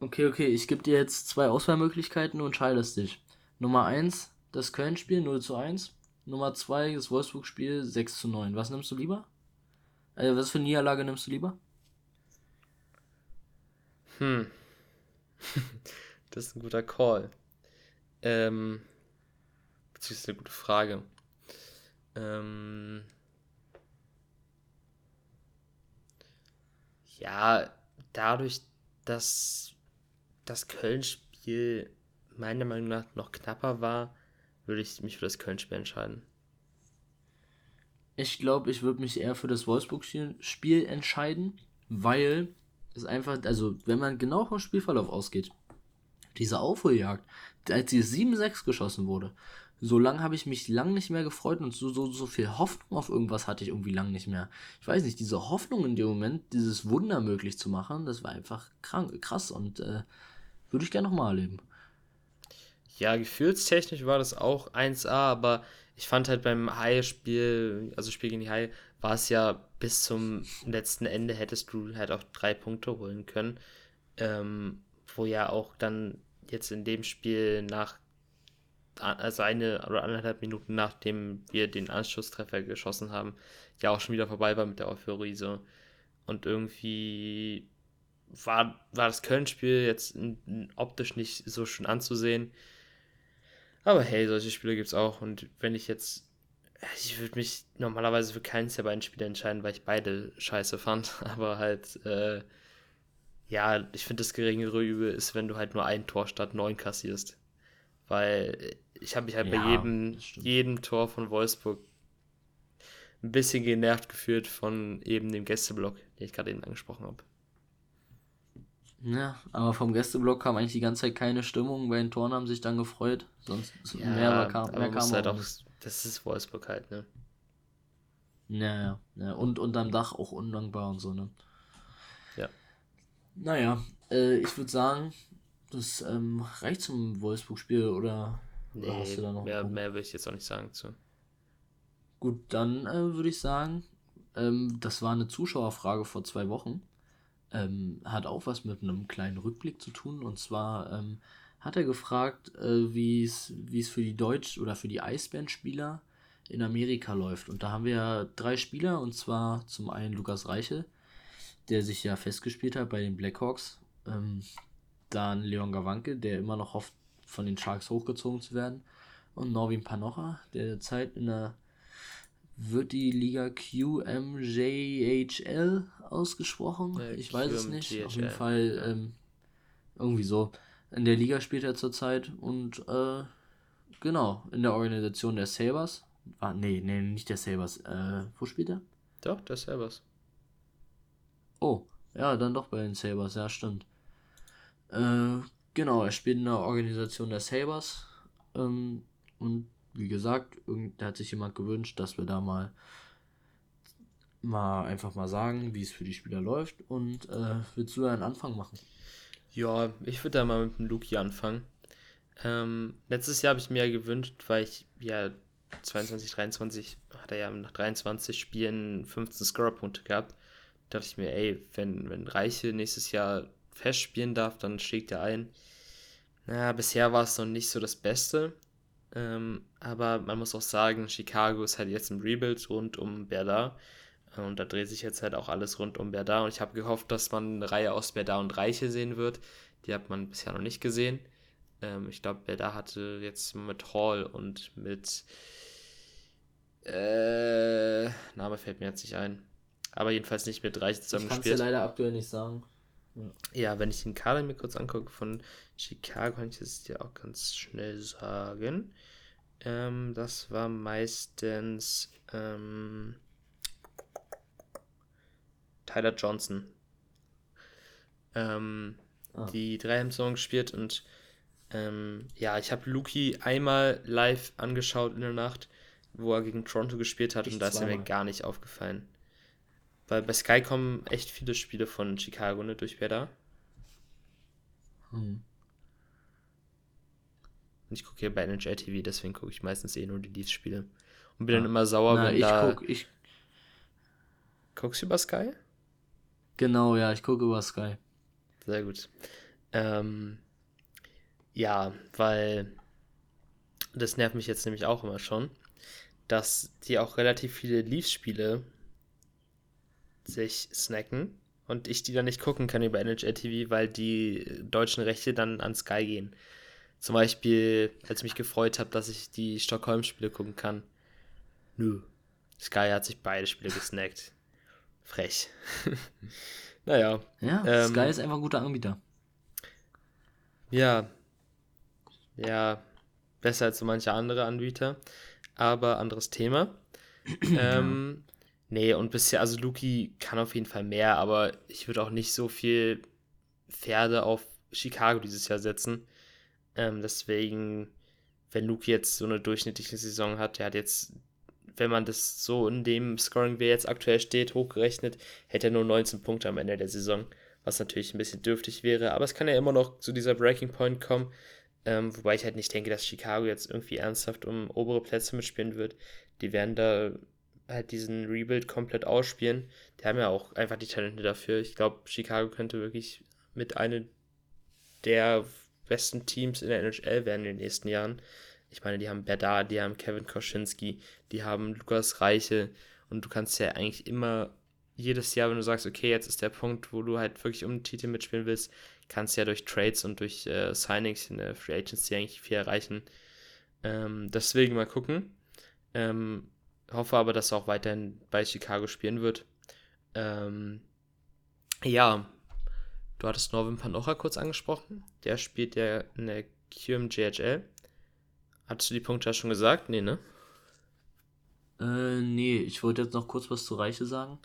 Okay, okay, ich gebe dir jetzt zwei Auswahlmöglichkeiten und entscheidest dich. Nummer 1, das Köln-Spiel 0 zu 1. Nummer 2, das Wolfsburg-Spiel 6 zu 9. Was nimmst du lieber? Also, was für eine Niederlage nimmst du lieber? Hm. *laughs* das ist ein guter Call. Ähm, ist eine gute Frage. Ähm ja, dadurch, dass das Köln-Spiel meiner Meinung nach noch knapper war, würde ich mich für das Köln-Spiel entscheiden. Ich glaube, ich würde mich eher für das Wolfsburg-Spiel entscheiden, weil es einfach, also wenn man genau vom Spielverlauf ausgeht, diese Aufholjagd, als sie 7-6 geschossen wurde, so lange habe ich mich lang nicht mehr gefreut und so, so, so viel Hoffnung auf irgendwas hatte ich irgendwie lang nicht mehr. Ich weiß nicht, diese Hoffnung in dem Moment, dieses Wunder möglich zu machen, das war einfach krank, krass und äh, würde ich gerne nochmal erleben. Ja, gefühlstechnisch war das auch 1A, aber ich fand halt beim Haie-Spiel, also Spiel gegen die Haie, war es ja bis zum letzten Ende hättest du halt auch drei Punkte holen können. Ähm, wo ja auch dann jetzt in dem Spiel nach, also eine oder anderthalb Minuten nachdem wir den Anschlusstreffer geschossen haben, ja auch schon wieder vorbei war mit der Euphorie so. Und irgendwie war, war das Köln-Spiel jetzt optisch nicht so schön anzusehen. Aber hey, solche Spiele gibt es auch. Und wenn ich jetzt. Ich würde mich normalerweise für keins der beiden Spiele entscheiden, weil ich beide scheiße fand. *laughs* Aber halt, äh, ja, ich finde das geringere Übel ist, wenn du halt nur ein Tor statt neun kassierst. Weil ich habe mich halt ja, bei jedem, jedem Tor von Wolfsburg ein bisschen genervt gefühlt von eben dem Gästeblock, den ich gerade eben angesprochen habe. Ja, aber vom Gästeblock kam eigentlich die ganze Zeit keine Stimmung. Bei den Toren haben sich dann gefreut. Sonst ja, mehr kam, mehr kam halt auch, Das ist Wolfsburg halt, ne? Ja, ja, ja. Und unterm Dach auch undankbar und so, ne? Ja. Naja, äh, ich würde sagen, das ähm, reicht zum Wolfsburg-Spiel oder, nee, oder hast du da noch? Mehr, mehr will ich jetzt auch nicht sagen zu. Gut, dann äh, würde ich sagen, ähm, das war eine Zuschauerfrage vor zwei Wochen ähm, hat auch was mit einem kleinen Rückblick zu tun. Und zwar ähm, hat er gefragt, äh, wie es für die Deutsch- oder für die Eisbären-Spieler in Amerika läuft. Und da haben wir drei Spieler, und zwar zum einen Lukas Reiche, der sich ja festgespielt hat bei den Blackhawks. Ähm, dann Leon Gawanke, der immer noch hofft, von den Sharks hochgezogen zu werden. Und Norwin Panocha, der derzeit in der wird die Liga QMJHL ausgesprochen? Äh, ich weiß es nicht. Auf jeden Fall ähm, irgendwie so. In der Liga spielt er zurzeit und äh, genau, in der Organisation der Sabres. Ah, nee, nee, nicht der Sabres. Äh, wo spielt er? Doch, der Sabres. Oh, ja, dann doch bei den Sabres, ja, stimmt. Äh, genau, er spielt in der Organisation der Sabres. Ähm, und wie gesagt, da hat sich jemand gewünscht, dass wir da mal mal einfach mal sagen, wie es für die Spieler läuft. Und äh, willst du da einen Anfang machen? Ja, ich würde da mal mit dem Luki anfangen. Ähm, letztes Jahr habe ich mir ja gewünscht, weil ich ja 22, 23 hat er ja nach 23 Spielen 15 Scorer-Punkte gehabt. Da dachte ich mir, ey, wenn, wenn Reiche nächstes Jahr fest spielen darf, dann schlägt er ein. Na, bisher war es noch nicht so das Beste. Ähm, aber man muss auch sagen, Chicago ist halt jetzt im Rebuild rund um Berda. Und da dreht sich jetzt halt auch alles rund um Berda. Und ich habe gehofft, dass man eine Reihe aus Berda und Reiche sehen wird. Die hat man bisher noch nicht gesehen. Ähm, ich glaube, Berda hatte jetzt mit Hall und mit. Äh, Name fällt mir jetzt nicht ein. Aber jedenfalls nicht mit Reiche zusammen ich gespielt. Ich kann es leider aktuell nicht sagen. Ja. ja, wenn ich den Kader mir kurz angucke von Chicago, kann ich das dir auch ganz schnell sagen. Ähm, das war meistens ähm, Tyler Johnson. Ähm, ah. Die Drei-Song gespielt und ähm, ja, ich habe Luki einmal live angeschaut in der Nacht, wo er gegen Toronto gespielt hat ich und da ist er mir gar nicht aufgefallen. Weil bei Sky kommen echt viele Spiele von Chicago, ne, durch Werder. Hm. Und ich gucke hier bei NHL TV, deswegen gucke ich meistens eh nur die Leafs-Spiele. Und bin ja. dann immer sauer, Na, wenn ich da... Guck, ich... Guckst du über Sky? Genau, ja, ich gucke über Sky. Sehr gut. Ähm, ja, weil das nervt mich jetzt nämlich auch immer schon, dass die auch relativ viele Leafs-Spiele sich snacken und ich die dann nicht gucken kann über NHL TV, weil die deutschen Rechte dann an Sky gehen. Zum Beispiel, als ich mich gefreut habe, dass ich die Stockholm-Spiele gucken kann. Nö. Sky hat sich beide Spiele *laughs* gesnackt. Frech. *laughs* naja. Ja, ähm, Sky ist einfach ein guter Anbieter. Ja. Ja, besser als so manche andere Anbieter. Aber anderes Thema. *clears throat* ähm, nee, und bisher, also Luki kann auf jeden Fall mehr, aber ich würde auch nicht so viel Pferde auf Chicago dieses Jahr setzen. Ähm, deswegen, wenn Luki jetzt so eine durchschnittliche Saison hat, der hat jetzt, wenn man das so in dem Scoring, wie er jetzt aktuell steht, hochgerechnet, hätte er nur 19 Punkte am Ende der Saison, was natürlich ein bisschen dürftig wäre. Aber es kann ja immer noch zu dieser Breaking Point kommen. Ähm, wobei ich halt nicht denke, dass Chicago jetzt irgendwie ernsthaft um obere Plätze mitspielen wird. Die werden da halt diesen Rebuild komplett ausspielen. Die haben ja auch einfach die Talente dafür. Ich glaube, Chicago könnte wirklich mit einem der besten Teams in der NHL werden in den nächsten Jahren. Ich meine, die haben Berdard, die haben Kevin Koschinski, die haben Lukas Reiche und du kannst ja eigentlich immer jedes Jahr, wenn du sagst, okay, jetzt ist der Punkt, wo du halt wirklich um den Titel mitspielen willst, kannst du ja durch Trades und durch äh, Signings in der Free Agency eigentlich viel erreichen. Ähm, deswegen mal gucken. Ähm, hoffe aber, dass er auch weiterhin bei Chicago spielen wird. Ähm, ja, Du hattest Norwin Panocha kurz angesprochen. Der spielt ja in der QMJHL. Hattest du die Punkte ja schon gesagt? Nee, ne? Äh, nee, ich wollte jetzt noch kurz was zu Reiche sagen.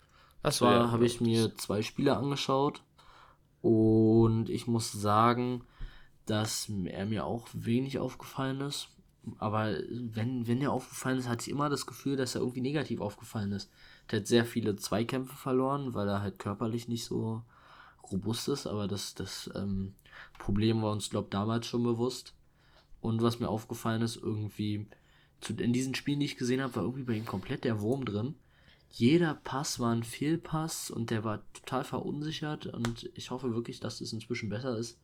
Achso, Zwar ja, habe ich mir zwei Spiele angeschaut und ich muss sagen, dass er mir auch wenig aufgefallen ist. Aber wenn, wenn er aufgefallen ist, hatte ich immer das Gefühl, dass er irgendwie negativ aufgefallen ist. Der hat sehr viele Zweikämpfe verloren, weil er halt körperlich nicht so robust ist, aber das, das ähm, Problem war uns, glaube ich, damals schon bewusst. Und was mir aufgefallen ist, irgendwie, zu, in diesen Spielen, die ich gesehen habe, war irgendwie bei ihm komplett der Wurm drin. Jeder Pass war ein Fehlpass und der war total verunsichert und ich hoffe wirklich, dass es inzwischen besser ist.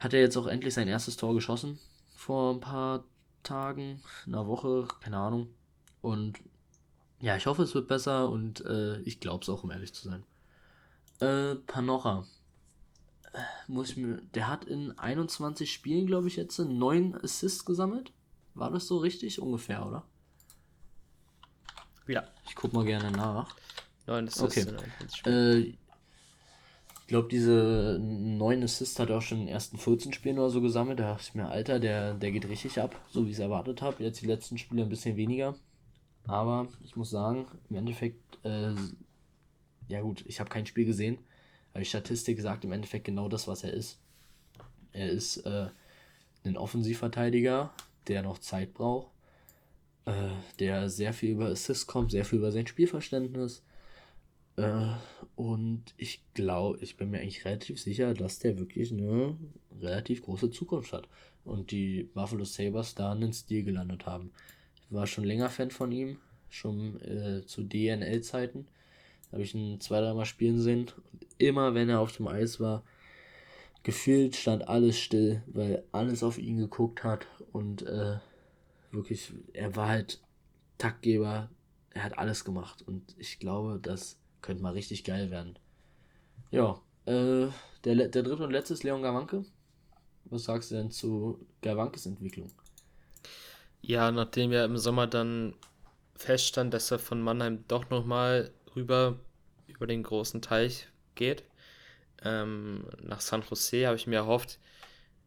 Hat er jetzt auch endlich sein erstes Tor geschossen vor ein paar Tagen, einer Woche, keine Ahnung. Und ja, ich hoffe, es wird besser und äh, ich glaube es auch, um ehrlich zu sein. Äh, Panocha. Äh, muss ich mir. Der hat in 21 Spielen, glaube ich, jetzt 9 Assists gesammelt. War das so richtig? Ungefähr, oder? Ja. Ich guck mal gerne nach. 9 Assists. Okay. Äh, ich glaube, diese 9 Assists hat er auch schon in den ersten 14 Spielen oder so gesammelt. Da dachte ich mir, Alter, der, der geht richtig ab, so wie ich es erwartet habe. Jetzt die letzten Spiele ein bisschen weniger. Aber ich muss sagen, im Endeffekt äh, ja gut, ich habe kein Spiel gesehen, aber die Statistik sagt im Endeffekt genau das, was er ist. Er ist äh, ein Offensivverteidiger, der noch Zeit braucht, äh, der sehr viel über Assists kommt, sehr viel über sein Spielverständnis. Äh, und ich glaube, ich bin mir eigentlich relativ sicher, dass der wirklich eine relativ große Zukunft hat. Und die Buffalo Sabres da einen Stil gelandet haben. Ich war schon länger Fan von ihm, schon äh, zu DNL-Zeiten habe ich ihn zwei, dreimal spielen sehen. Und immer wenn er auf dem Eis war, gefühlt stand alles still, weil alles auf ihn geguckt hat. Und äh, wirklich, er war halt Taktgeber. Er hat alles gemacht. Und ich glaube, das könnte mal richtig geil werden. Ja, äh, der, der dritte und letzte ist Leon Gawanke. Was sagst du denn zu Gawankes Entwicklung? Ja, nachdem ja im Sommer dann feststand, dass er von Mannheim doch nochmal rüber über den großen Teich geht. Ähm, nach San Jose habe ich mir erhofft,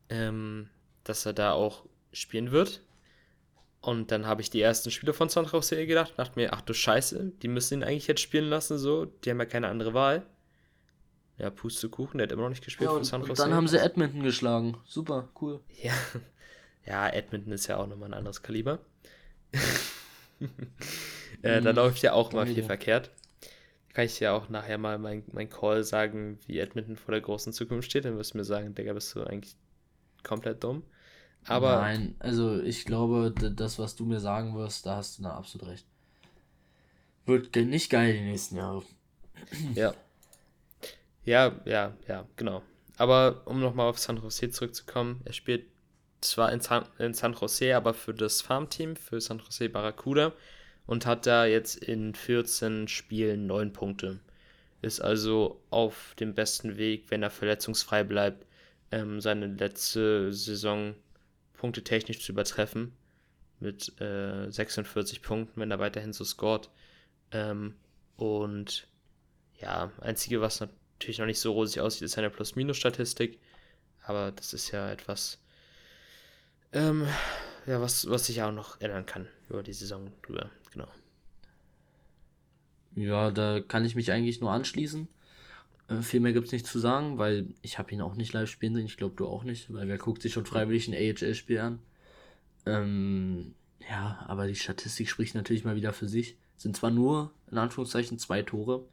ähm, dass er da auch spielen wird. Und dann habe ich die ersten Spiele von San Jose gedacht, dachte mir, ach du Scheiße, die müssen ihn eigentlich jetzt spielen lassen, so, die haben ja keine andere Wahl. Ja, Pustekuchen, der hat immer noch nicht gespielt ja, von San Jose. Und dann haben sie Edmonton geschlagen. Super, cool. Ja, *laughs* ja Edmonton ist ja auch nochmal ein anderes Kaliber. *laughs* äh, da mhm. läuft ja auch mal viel verkehrt kann ich ja auch nachher mal mein, mein Call sagen, wie Edmonton vor der großen Zukunft steht. Dann wirst du mir sagen, Digga, bist du eigentlich komplett dumm. Aber. Nein, also ich glaube, das, was du mir sagen wirst, da hast du da absolut recht. Wird nicht geil die nächsten Jahre. Ja. Ja, ja, ja, genau. Aber um nochmal auf San Jose zurückzukommen, er spielt zwar in San, in San Jose, aber für das Farmteam, für San Jose Barracuda und hat da jetzt in 14 Spielen 9 Punkte. Ist also auf dem besten Weg, wenn er verletzungsfrei bleibt, ähm, seine letzte Saison Punkte technisch zu übertreffen. Mit äh, 46 Punkten, wenn er weiterhin so scored. Ähm, und ja, einzige, was natürlich noch nicht so rosig aussieht, ist seine Plus-Minus-Statistik. Aber das ist ja etwas, ähm, ja, was, was sich auch noch ändern kann über die Saison drüber. Genau. Ja, da kann ich mich eigentlich nur anschließen. Äh, viel mehr gibt es nicht zu sagen, weil ich habe ihn auch nicht live spielen sehen. Ich glaube, du auch nicht, weil wer guckt sich schon freiwillig ein AHL-Spiel an? Ähm, ja, aber die Statistik spricht natürlich mal wieder für sich. Sind zwar nur, in Anführungszeichen, zwei Tore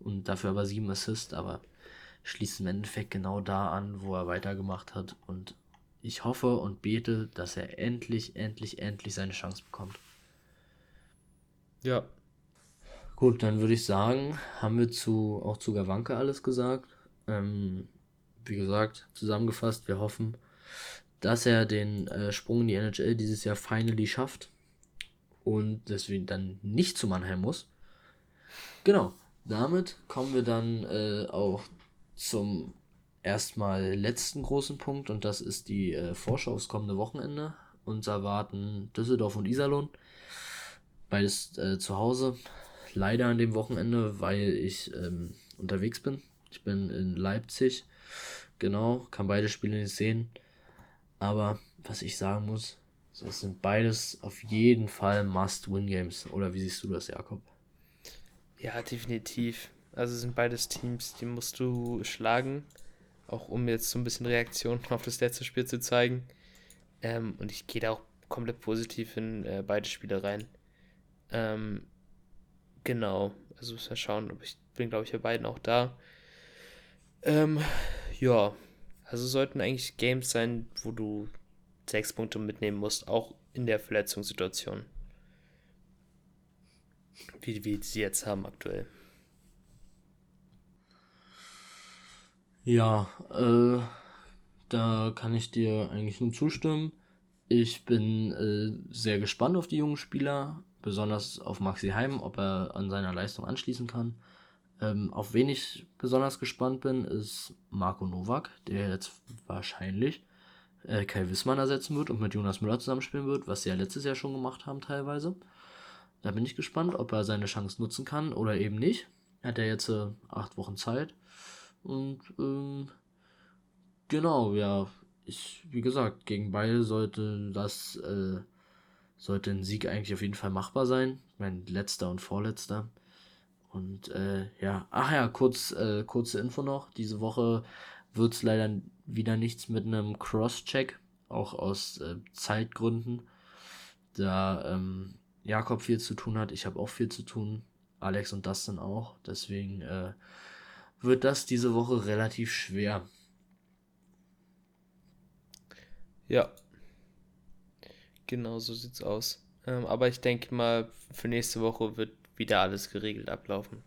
und dafür aber sieben Assists, aber schließt im Endeffekt genau da an, wo er weitergemacht hat. Und ich hoffe und bete, dass er endlich, endlich, endlich seine Chance bekommt. Ja, Gut, dann würde ich sagen, haben wir zu, auch zu Gawanke alles gesagt. Ähm, wie gesagt, zusammengefasst, wir hoffen, dass er den äh, Sprung in die NHL dieses Jahr finally schafft und deswegen dann nicht zu Mannheim muss. Genau, damit kommen wir dann äh, auch zum erstmal letzten großen Punkt und das ist die äh, Vorschau aufs kommende Wochenende. Uns erwarten Düsseldorf und Iserlohn. Beides äh, zu Hause leider an dem Wochenende, weil ich ähm, unterwegs bin. Ich bin in Leipzig. Genau, kann beide Spiele nicht sehen. Aber was ich sagen muss, das sind beides auf jeden Fall Must-Win-Games. Oder wie siehst du das, Jakob? Ja, definitiv. Also sind beides Teams, die musst du schlagen. Auch um jetzt so ein bisschen Reaktion *laughs* auf das letzte Spiel zu zeigen. Ähm, und ich gehe da auch komplett positiv in äh, beide Spiele rein. Ähm, Genau, also muss ja schauen, ich bin, glaube ich, bei beiden auch da. Ähm, ja, also sollten eigentlich Games sein, wo du sechs Punkte mitnehmen musst, auch in der Verletzungssituation. Wie wir sie jetzt haben aktuell. Ja, äh, da kann ich dir eigentlich nur zustimmen. Ich bin äh, sehr gespannt auf die jungen Spieler besonders auf Maxi Heim, ob er an seiner Leistung anschließen kann. Ähm, auf wen ich besonders gespannt bin, ist Marco Novak, der jetzt wahrscheinlich äh, Kai Wissmann ersetzen wird und mit Jonas Müller zusammenspielen wird, was sie ja letztes Jahr schon gemacht haben teilweise. Da bin ich gespannt, ob er seine Chance nutzen kann oder eben nicht. Er hat ja jetzt äh, acht Wochen Zeit. Und ähm, genau, ja, ich, wie gesagt, gegen beide sollte das äh, sollte ein Sieg eigentlich auf jeden Fall machbar sein. Ich meine, letzter und vorletzter. Und äh, ja, ach ja, kurz, äh, kurze Info noch. Diese Woche wird es leider wieder nichts mit einem Cross-Check, auch aus äh, Zeitgründen. Da ähm, Jakob viel zu tun hat, ich habe auch viel zu tun, Alex und Dustin auch. Deswegen äh, wird das diese Woche relativ schwer. Ja, Genau, so sieht's aus. Ähm, aber ich denke mal, für nächste Woche wird wieder alles geregelt ablaufen.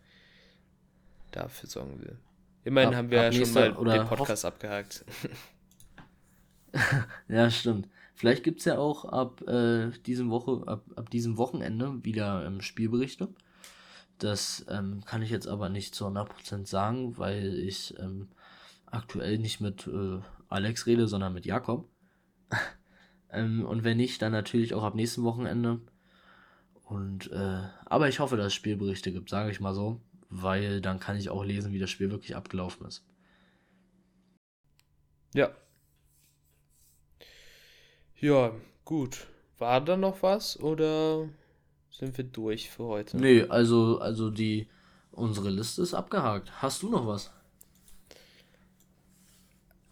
Dafür sorgen wir. Immerhin ab, haben wir ja schon mal den Podcast abgehakt. *laughs* ja, stimmt. Vielleicht gibt es ja auch ab, äh, diesem Woche, ab, ab diesem Wochenende wieder ähm, Spielberichte. Das ähm, kann ich jetzt aber nicht zu 100% sagen, weil ich ähm, aktuell nicht mit äh, Alex rede, sondern mit Jakob. *laughs* Ähm, und wenn nicht, dann natürlich auch ab nächsten Wochenende. Und, äh, aber ich hoffe, dass es Spielberichte gibt, sage ich mal so, weil dann kann ich auch lesen, wie das Spiel wirklich abgelaufen ist. Ja. Ja, gut. War da noch was oder sind wir durch für heute? Nee, also, also die, unsere Liste ist abgehakt. Hast du noch was?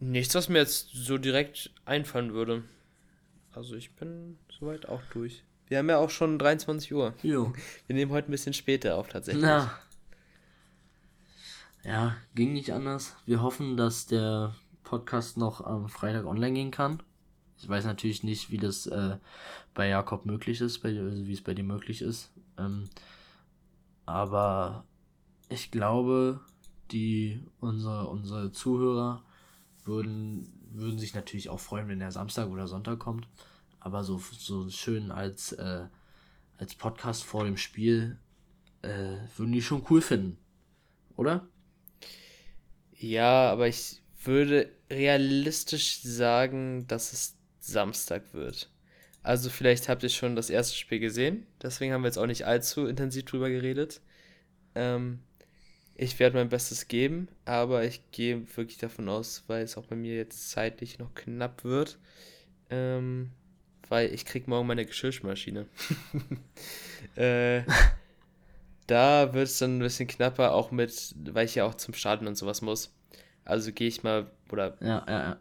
Nichts, was mir jetzt so direkt einfallen würde. Also ich bin soweit auch durch. Wir haben ja auch schon 23 Uhr. Jo. Wir nehmen heute ein bisschen später auf tatsächlich. Na. Ja, ging nicht anders. Wir hoffen, dass der Podcast noch am Freitag online gehen kann. Ich weiß natürlich nicht, wie das äh, bei Jakob möglich ist, bei, also wie es bei dir möglich ist. Ähm, aber ich glaube, die unsere, unsere Zuhörer würden, würden sich natürlich auch freuen, wenn der Samstag oder Sonntag kommt. Aber so, so schön als, äh, als Podcast vor dem Spiel äh, würden die schon cool finden. Oder? Ja, aber ich würde realistisch sagen, dass es Samstag wird. Also vielleicht habt ihr schon das erste Spiel gesehen, deswegen haben wir jetzt auch nicht allzu intensiv drüber geredet. Ähm, ich werde mein Bestes geben, aber ich gehe wirklich davon aus, weil es auch bei mir jetzt zeitlich noch knapp wird, ähm, weil ich krieg morgen meine Geschirrmaschine. *laughs* äh, da wird es dann ein bisschen knapper, auch mit, weil ich ja auch zum Stadion und sowas muss. Also gehe ich mal, oder ja, ja, ja.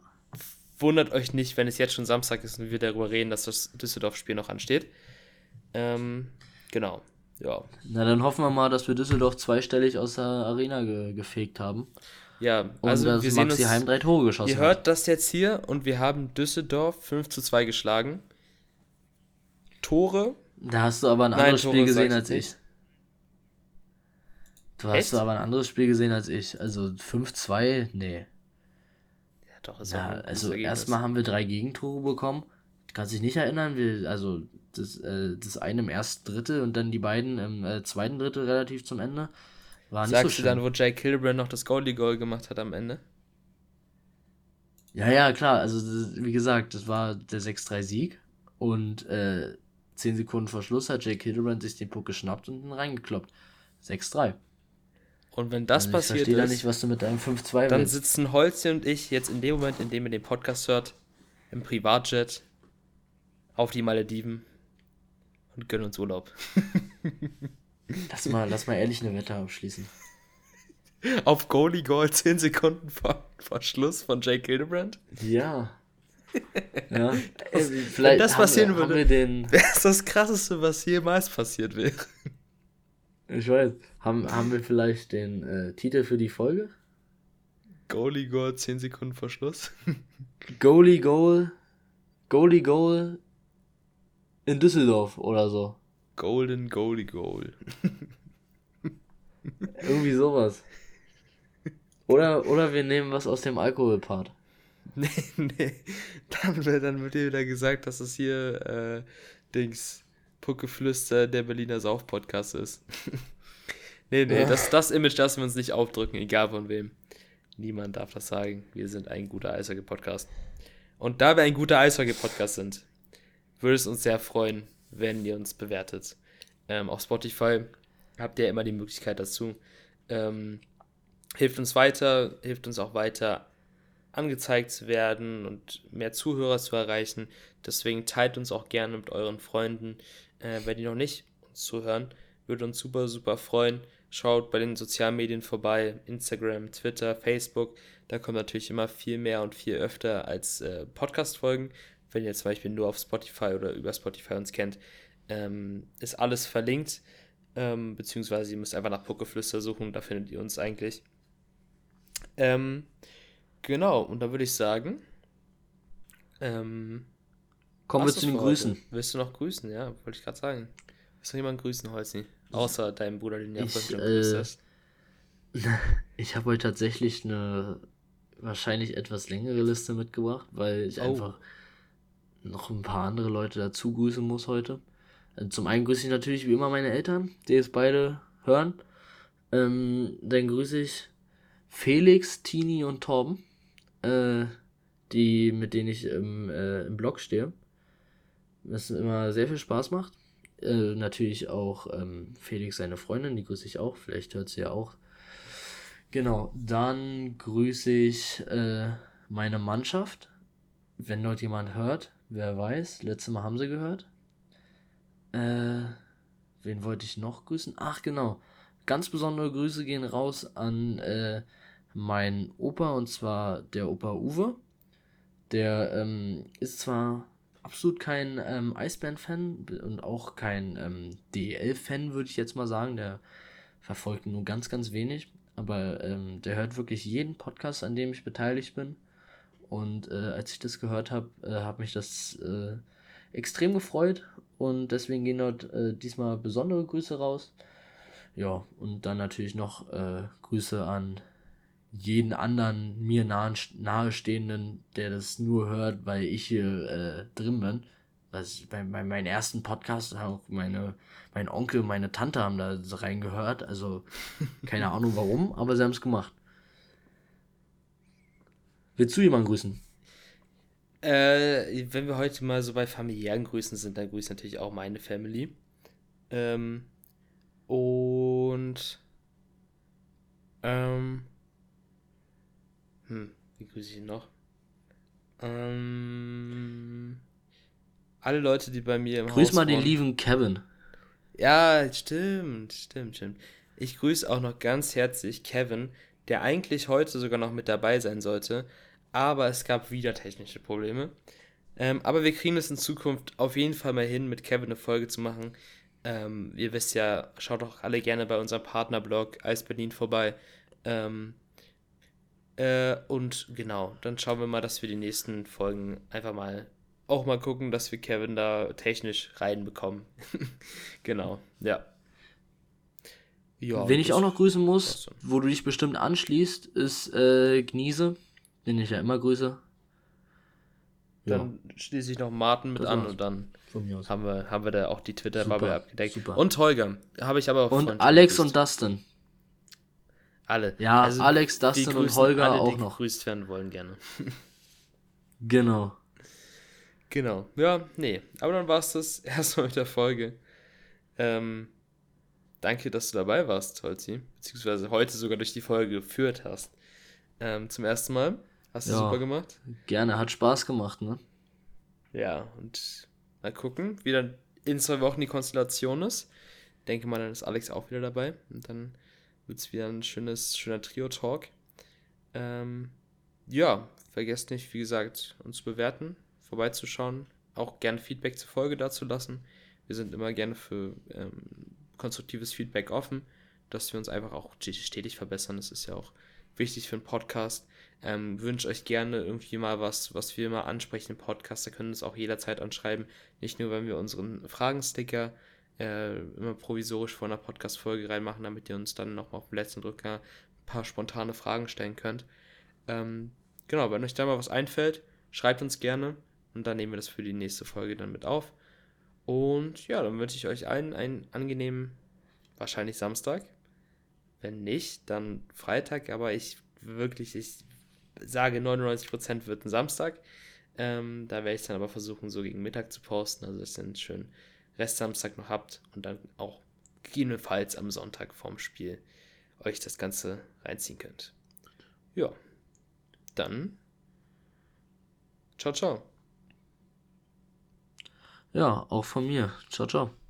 wundert euch nicht, wenn es jetzt schon Samstag ist und wir darüber reden, dass das Düsseldorf-Spiel noch ansteht. Ähm, genau. Ja. Na, dann hoffen wir mal, dass wir Düsseldorf zweistellig aus der Arena ge gefegt haben. Ja, also und wir sehen Maxi uns, Heim drei Tore geschossen Ihr hört hat. das jetzt hier und wir haben Düsseldorf 5 zu 2 geschlagen. Tore. Da hast du aber ein Nein, anderes Tore Spiel gesehen als ich. Du Echt? hast aber ein anderes Spiel gesehen als ich. Also 5-2, nee. Ja, doch, ist ja, Also erstmal haben wir drei Gegentore bekommen. Kannst dich nicht erinnern, wir, also das, äh, das eine im ersten Drittel und dann die beiden im äh, zweiten Drittel relativ zum Ende. War nicht Sagst so du dann, wo Jake Kilbrand noch das Goalie-Goal gemacht hat am Ende? Ja, ja, klar. Also, das, wie gesagt, das war der 6-3-Sieg und äh, 10 Sekunden vor Schluss hat Jake Hildebrand sich den Puck geschnappt und ihn reingekloppt. 6-3. Und wenn das also passiert ich verstehe da nicht, was du mit deinem 5-2 Dann willst. sitzen Holzi und ich jetzt in dem Moment, in dem ihr den Podcast hört, im Privatjet auf die Malediven und gönnen uns Urlaub. *laughs* lass, mal, lass mal ehrlich eine Wette abschließen. *laughs* Auf Goalie Goal 10 Sekunden vor, vor Schluss von Jake Hildebrand? Ja. *laughs* ja. Das, Vielleicht wenn das passieren wir, würde, wäre es das krasseste, was jemals passiert wäre. Ich weiß. Haben, haben wir vielleicht den äh, Titel für die Folge? Goalie Goal 10 Sekunden vor Schluss. Goalie Goal. Goalie Goal in Düsseldorf oder so. Golden Goalie Goal. *laughs* Irgendwie sowas. Oder, oder wir nehmen was aus dem Alkoholpart. *laughs* Nee, nee. Dann, dann wird dir wieder gesagt, dass es hier äh, Dings Puckeflüster der Berliner Sauf-Podcast ist. *laughs* nee, nee, das, das Image lassen wir uns nicht aufdrücken, egal von wem. Niemand darf das sagen. Wir sind ein guter Eishockey-Podcast. Und da wir ein guter Eishockey-Podcast sind, würde es uns sehr freuen, wenn ihr uns bewertet. Ähm, auf Spotify habt ihr immer die Möglichkeit dazu. Ähm, hilft uns weiter, hilft uns auch weiter angezeigt zu werden und mehr Zuhörer zu erreichen. Deswegen teilt uns auch gerne mit euren Freunden. Äh, wenn die noch nicht uns zuhören, würde uns super, super freuen. Schaut bei den sozialen Medien vorbei, Instagram, Twitter, Facebook. Da kommt natürlich immer viel mehr und viel öfter als äh, Podcast-Folgen wenn ihr zum Beispiel nur auf Spotify oder über Spotify uns kennt, ähm, ist alles verlinkt. Ähm, beziehungsweise ihr müsst einfach nach Pokeflüster suchen, da findet ihr uns eigentlich. Ähm, genau, und da würde ich sagen, ähm, kommen wir zu den Grüßen. Willst du noch grüßen? Ja, wollte ich gerade sagen. Willst du jemanden grüßen, Holzi? Außer deinem Bruder, den ja vorhin schon grüßt hast. *laughs* Ich habe heute tatsächlich eine wahrscheinlich etwas längere Liste mitgebracht, weil ich oh. einfach noch ein paar andere Leute dazu grüßen muss heute. Äh, zum einen grüße ich natürlich wie immer meine Eltern, die es beide hören. Ähm, dann grüße ich Felix, Tini und Torben, äh, die, mit denen ich im, äh, im Blog stehe. Was immer sehr viel Spaß macht. Äh, natürlich auch ähm, Felix, seine Freundin, die grüße ich auch. Vielleicht hört sie ja auch. Genau, dann grüße ich äh, meine Mannschaft. Wenn dort jemand hört, Wer weiß, letztes Mal haben sie gehört. Äh, wen wollte ich noch grüßen? Ach, genau. Ganz besondere Grüße gehen raus an äh, meinen Opa und zwar der Opa Uwe. Der ähm, ist zwar absolut kein ähm, Eisbären-Fan und auch kein ähm, DL-Fan, würde ich jetzt mal sagen. Der verfolgt nur ganz, ganz wenig. Aber ähm, der hört wirklich jeden Podcast, an dem ich beteiligt bin. Und äh, als ich das gehört habe, äh, hat mich das äh, extrem gefreut. Und deswegen gehen dort äh, diesmal besondere Grüße raus. Ja, und dann natürlich noch äh, Grüße an jeden anderen mir nahen, nahestehenden, der das nur hört, weil ich hier äh, drin bin. Was, bei, bei meinem ersten Podcast auch meine, mein Onkel, meine Tante haben da reingehört. Also keine Ahnung warum, aber sie haben es gemacht. Willst du jemanden grüßen? Äh, wenn wir heute mal so bei familiären Grüßen sind, dann grüße natürlich auch meine Family. Ähm, und ähm, hm, wie grüße ich ihn noch? Ähm, alle Leute, die bei mir im Grüß Haus mal den wohnen. lieben Kevin. Ja, stimmt, stimmt, stimmt. Ich grüße auch noch ganz herzlich Kevin, der eigentlich heute sogar noch mit dabei sein sollte, aber es gab wieder technische Probleme. Ähm, aber wir kriegen es in Zukunft auf jeden Fall mal hin, mit Kevin eine Folge zu machen. Ähm, ihr wisst ja, schaut doch alle gerne bei unserem Partnerblog Eis Berlin vorbei. Ähm, äh, und genau, dann schauen wir mal, dass wir die nächsten Folgen einfach mal auch mal gucken, dass wir Kevin da technisch reinbekommen. *laughs* genau, ja. Ja, Wen ich auch noch grüßen muss, wo du dich bestimmt anschließt, ist äh, Gniese, den ich ja immer grüße. Dann ja. schließe ich noch Martin mit das an und dann haben wir, haben wir da auch die Twitter-Bubble abgedeckt. Super. Und Holger, habe ich aber auch Und Alex und Dustin. Alle. Ja, also Alex, Dustin und Holger alle, auch noch. grüßt werden wollen gerne. *laughs* genau. Genau. Ja, nee. Aber dann war es das *laughs* erstmal mit der Folge. Ähm, danke, dass du dabei warst, Holzi. Beziehungsweise heute sogar durch die Folge geführt hast. Ähm, zum ersten Mal. Hast du ja, super gemacht? Gerne, hat Spaß gemacht, ne? Ja, und mal gucken, wie dann in zwei Wochen die Konstellation ist. Denke mal, dann ist Alex auch wieder dabei. Und dann wird es wieder ein schönes, schöner Trio-Talk. Ähm, ja, vergesst nicht, wie gesagt, uns zu bewerten, vorbeizuschauen, auch gerne Feedback zur Folge dazu lassen. Wir sind immer gerne für ähm, konstruktives Feedback offen, dass wir uns einfach auch stetig verbessern. Das ist ja auch wichtig für einen Podcast. Ähm, wünsche euch gerne irgendwie mal was, was wir mal ansprechen im Podcast. Da können es auch jederzeit anschreiben. Nicht nur, wenn wir unseren Fragensticker äh, immer provisorisch vor einer Podcast-Folge reinmachen, damit ihr uns dann nochmal auf dem letzten Drücker ein paar spontane Fragen stellen könnt. Ähm, genau, wenn euch da mal was einfällt, schreibt uns gerne und dann nehmen wir das für die nächste Folge dann mit auf. Und ja, dann wünsche ich euch allen einen angenehmen, wahrscheinlich Samstag. Wenn nicht, dann Freitag, aber ich wirklich, ich sage 99% wird ein Samstag. Ähm, da werde ich dann aber versuchen, so gegen Mittag zu posten, also dass ihr einen schönen Rest Samstag noch habt und dann auch gegebenenfalls am Sonntag vorm Spiel euch das Ganze reinziehen könnt. Ja, dann ciao, ciao. Ja, auch von mir. Ciao, ciao.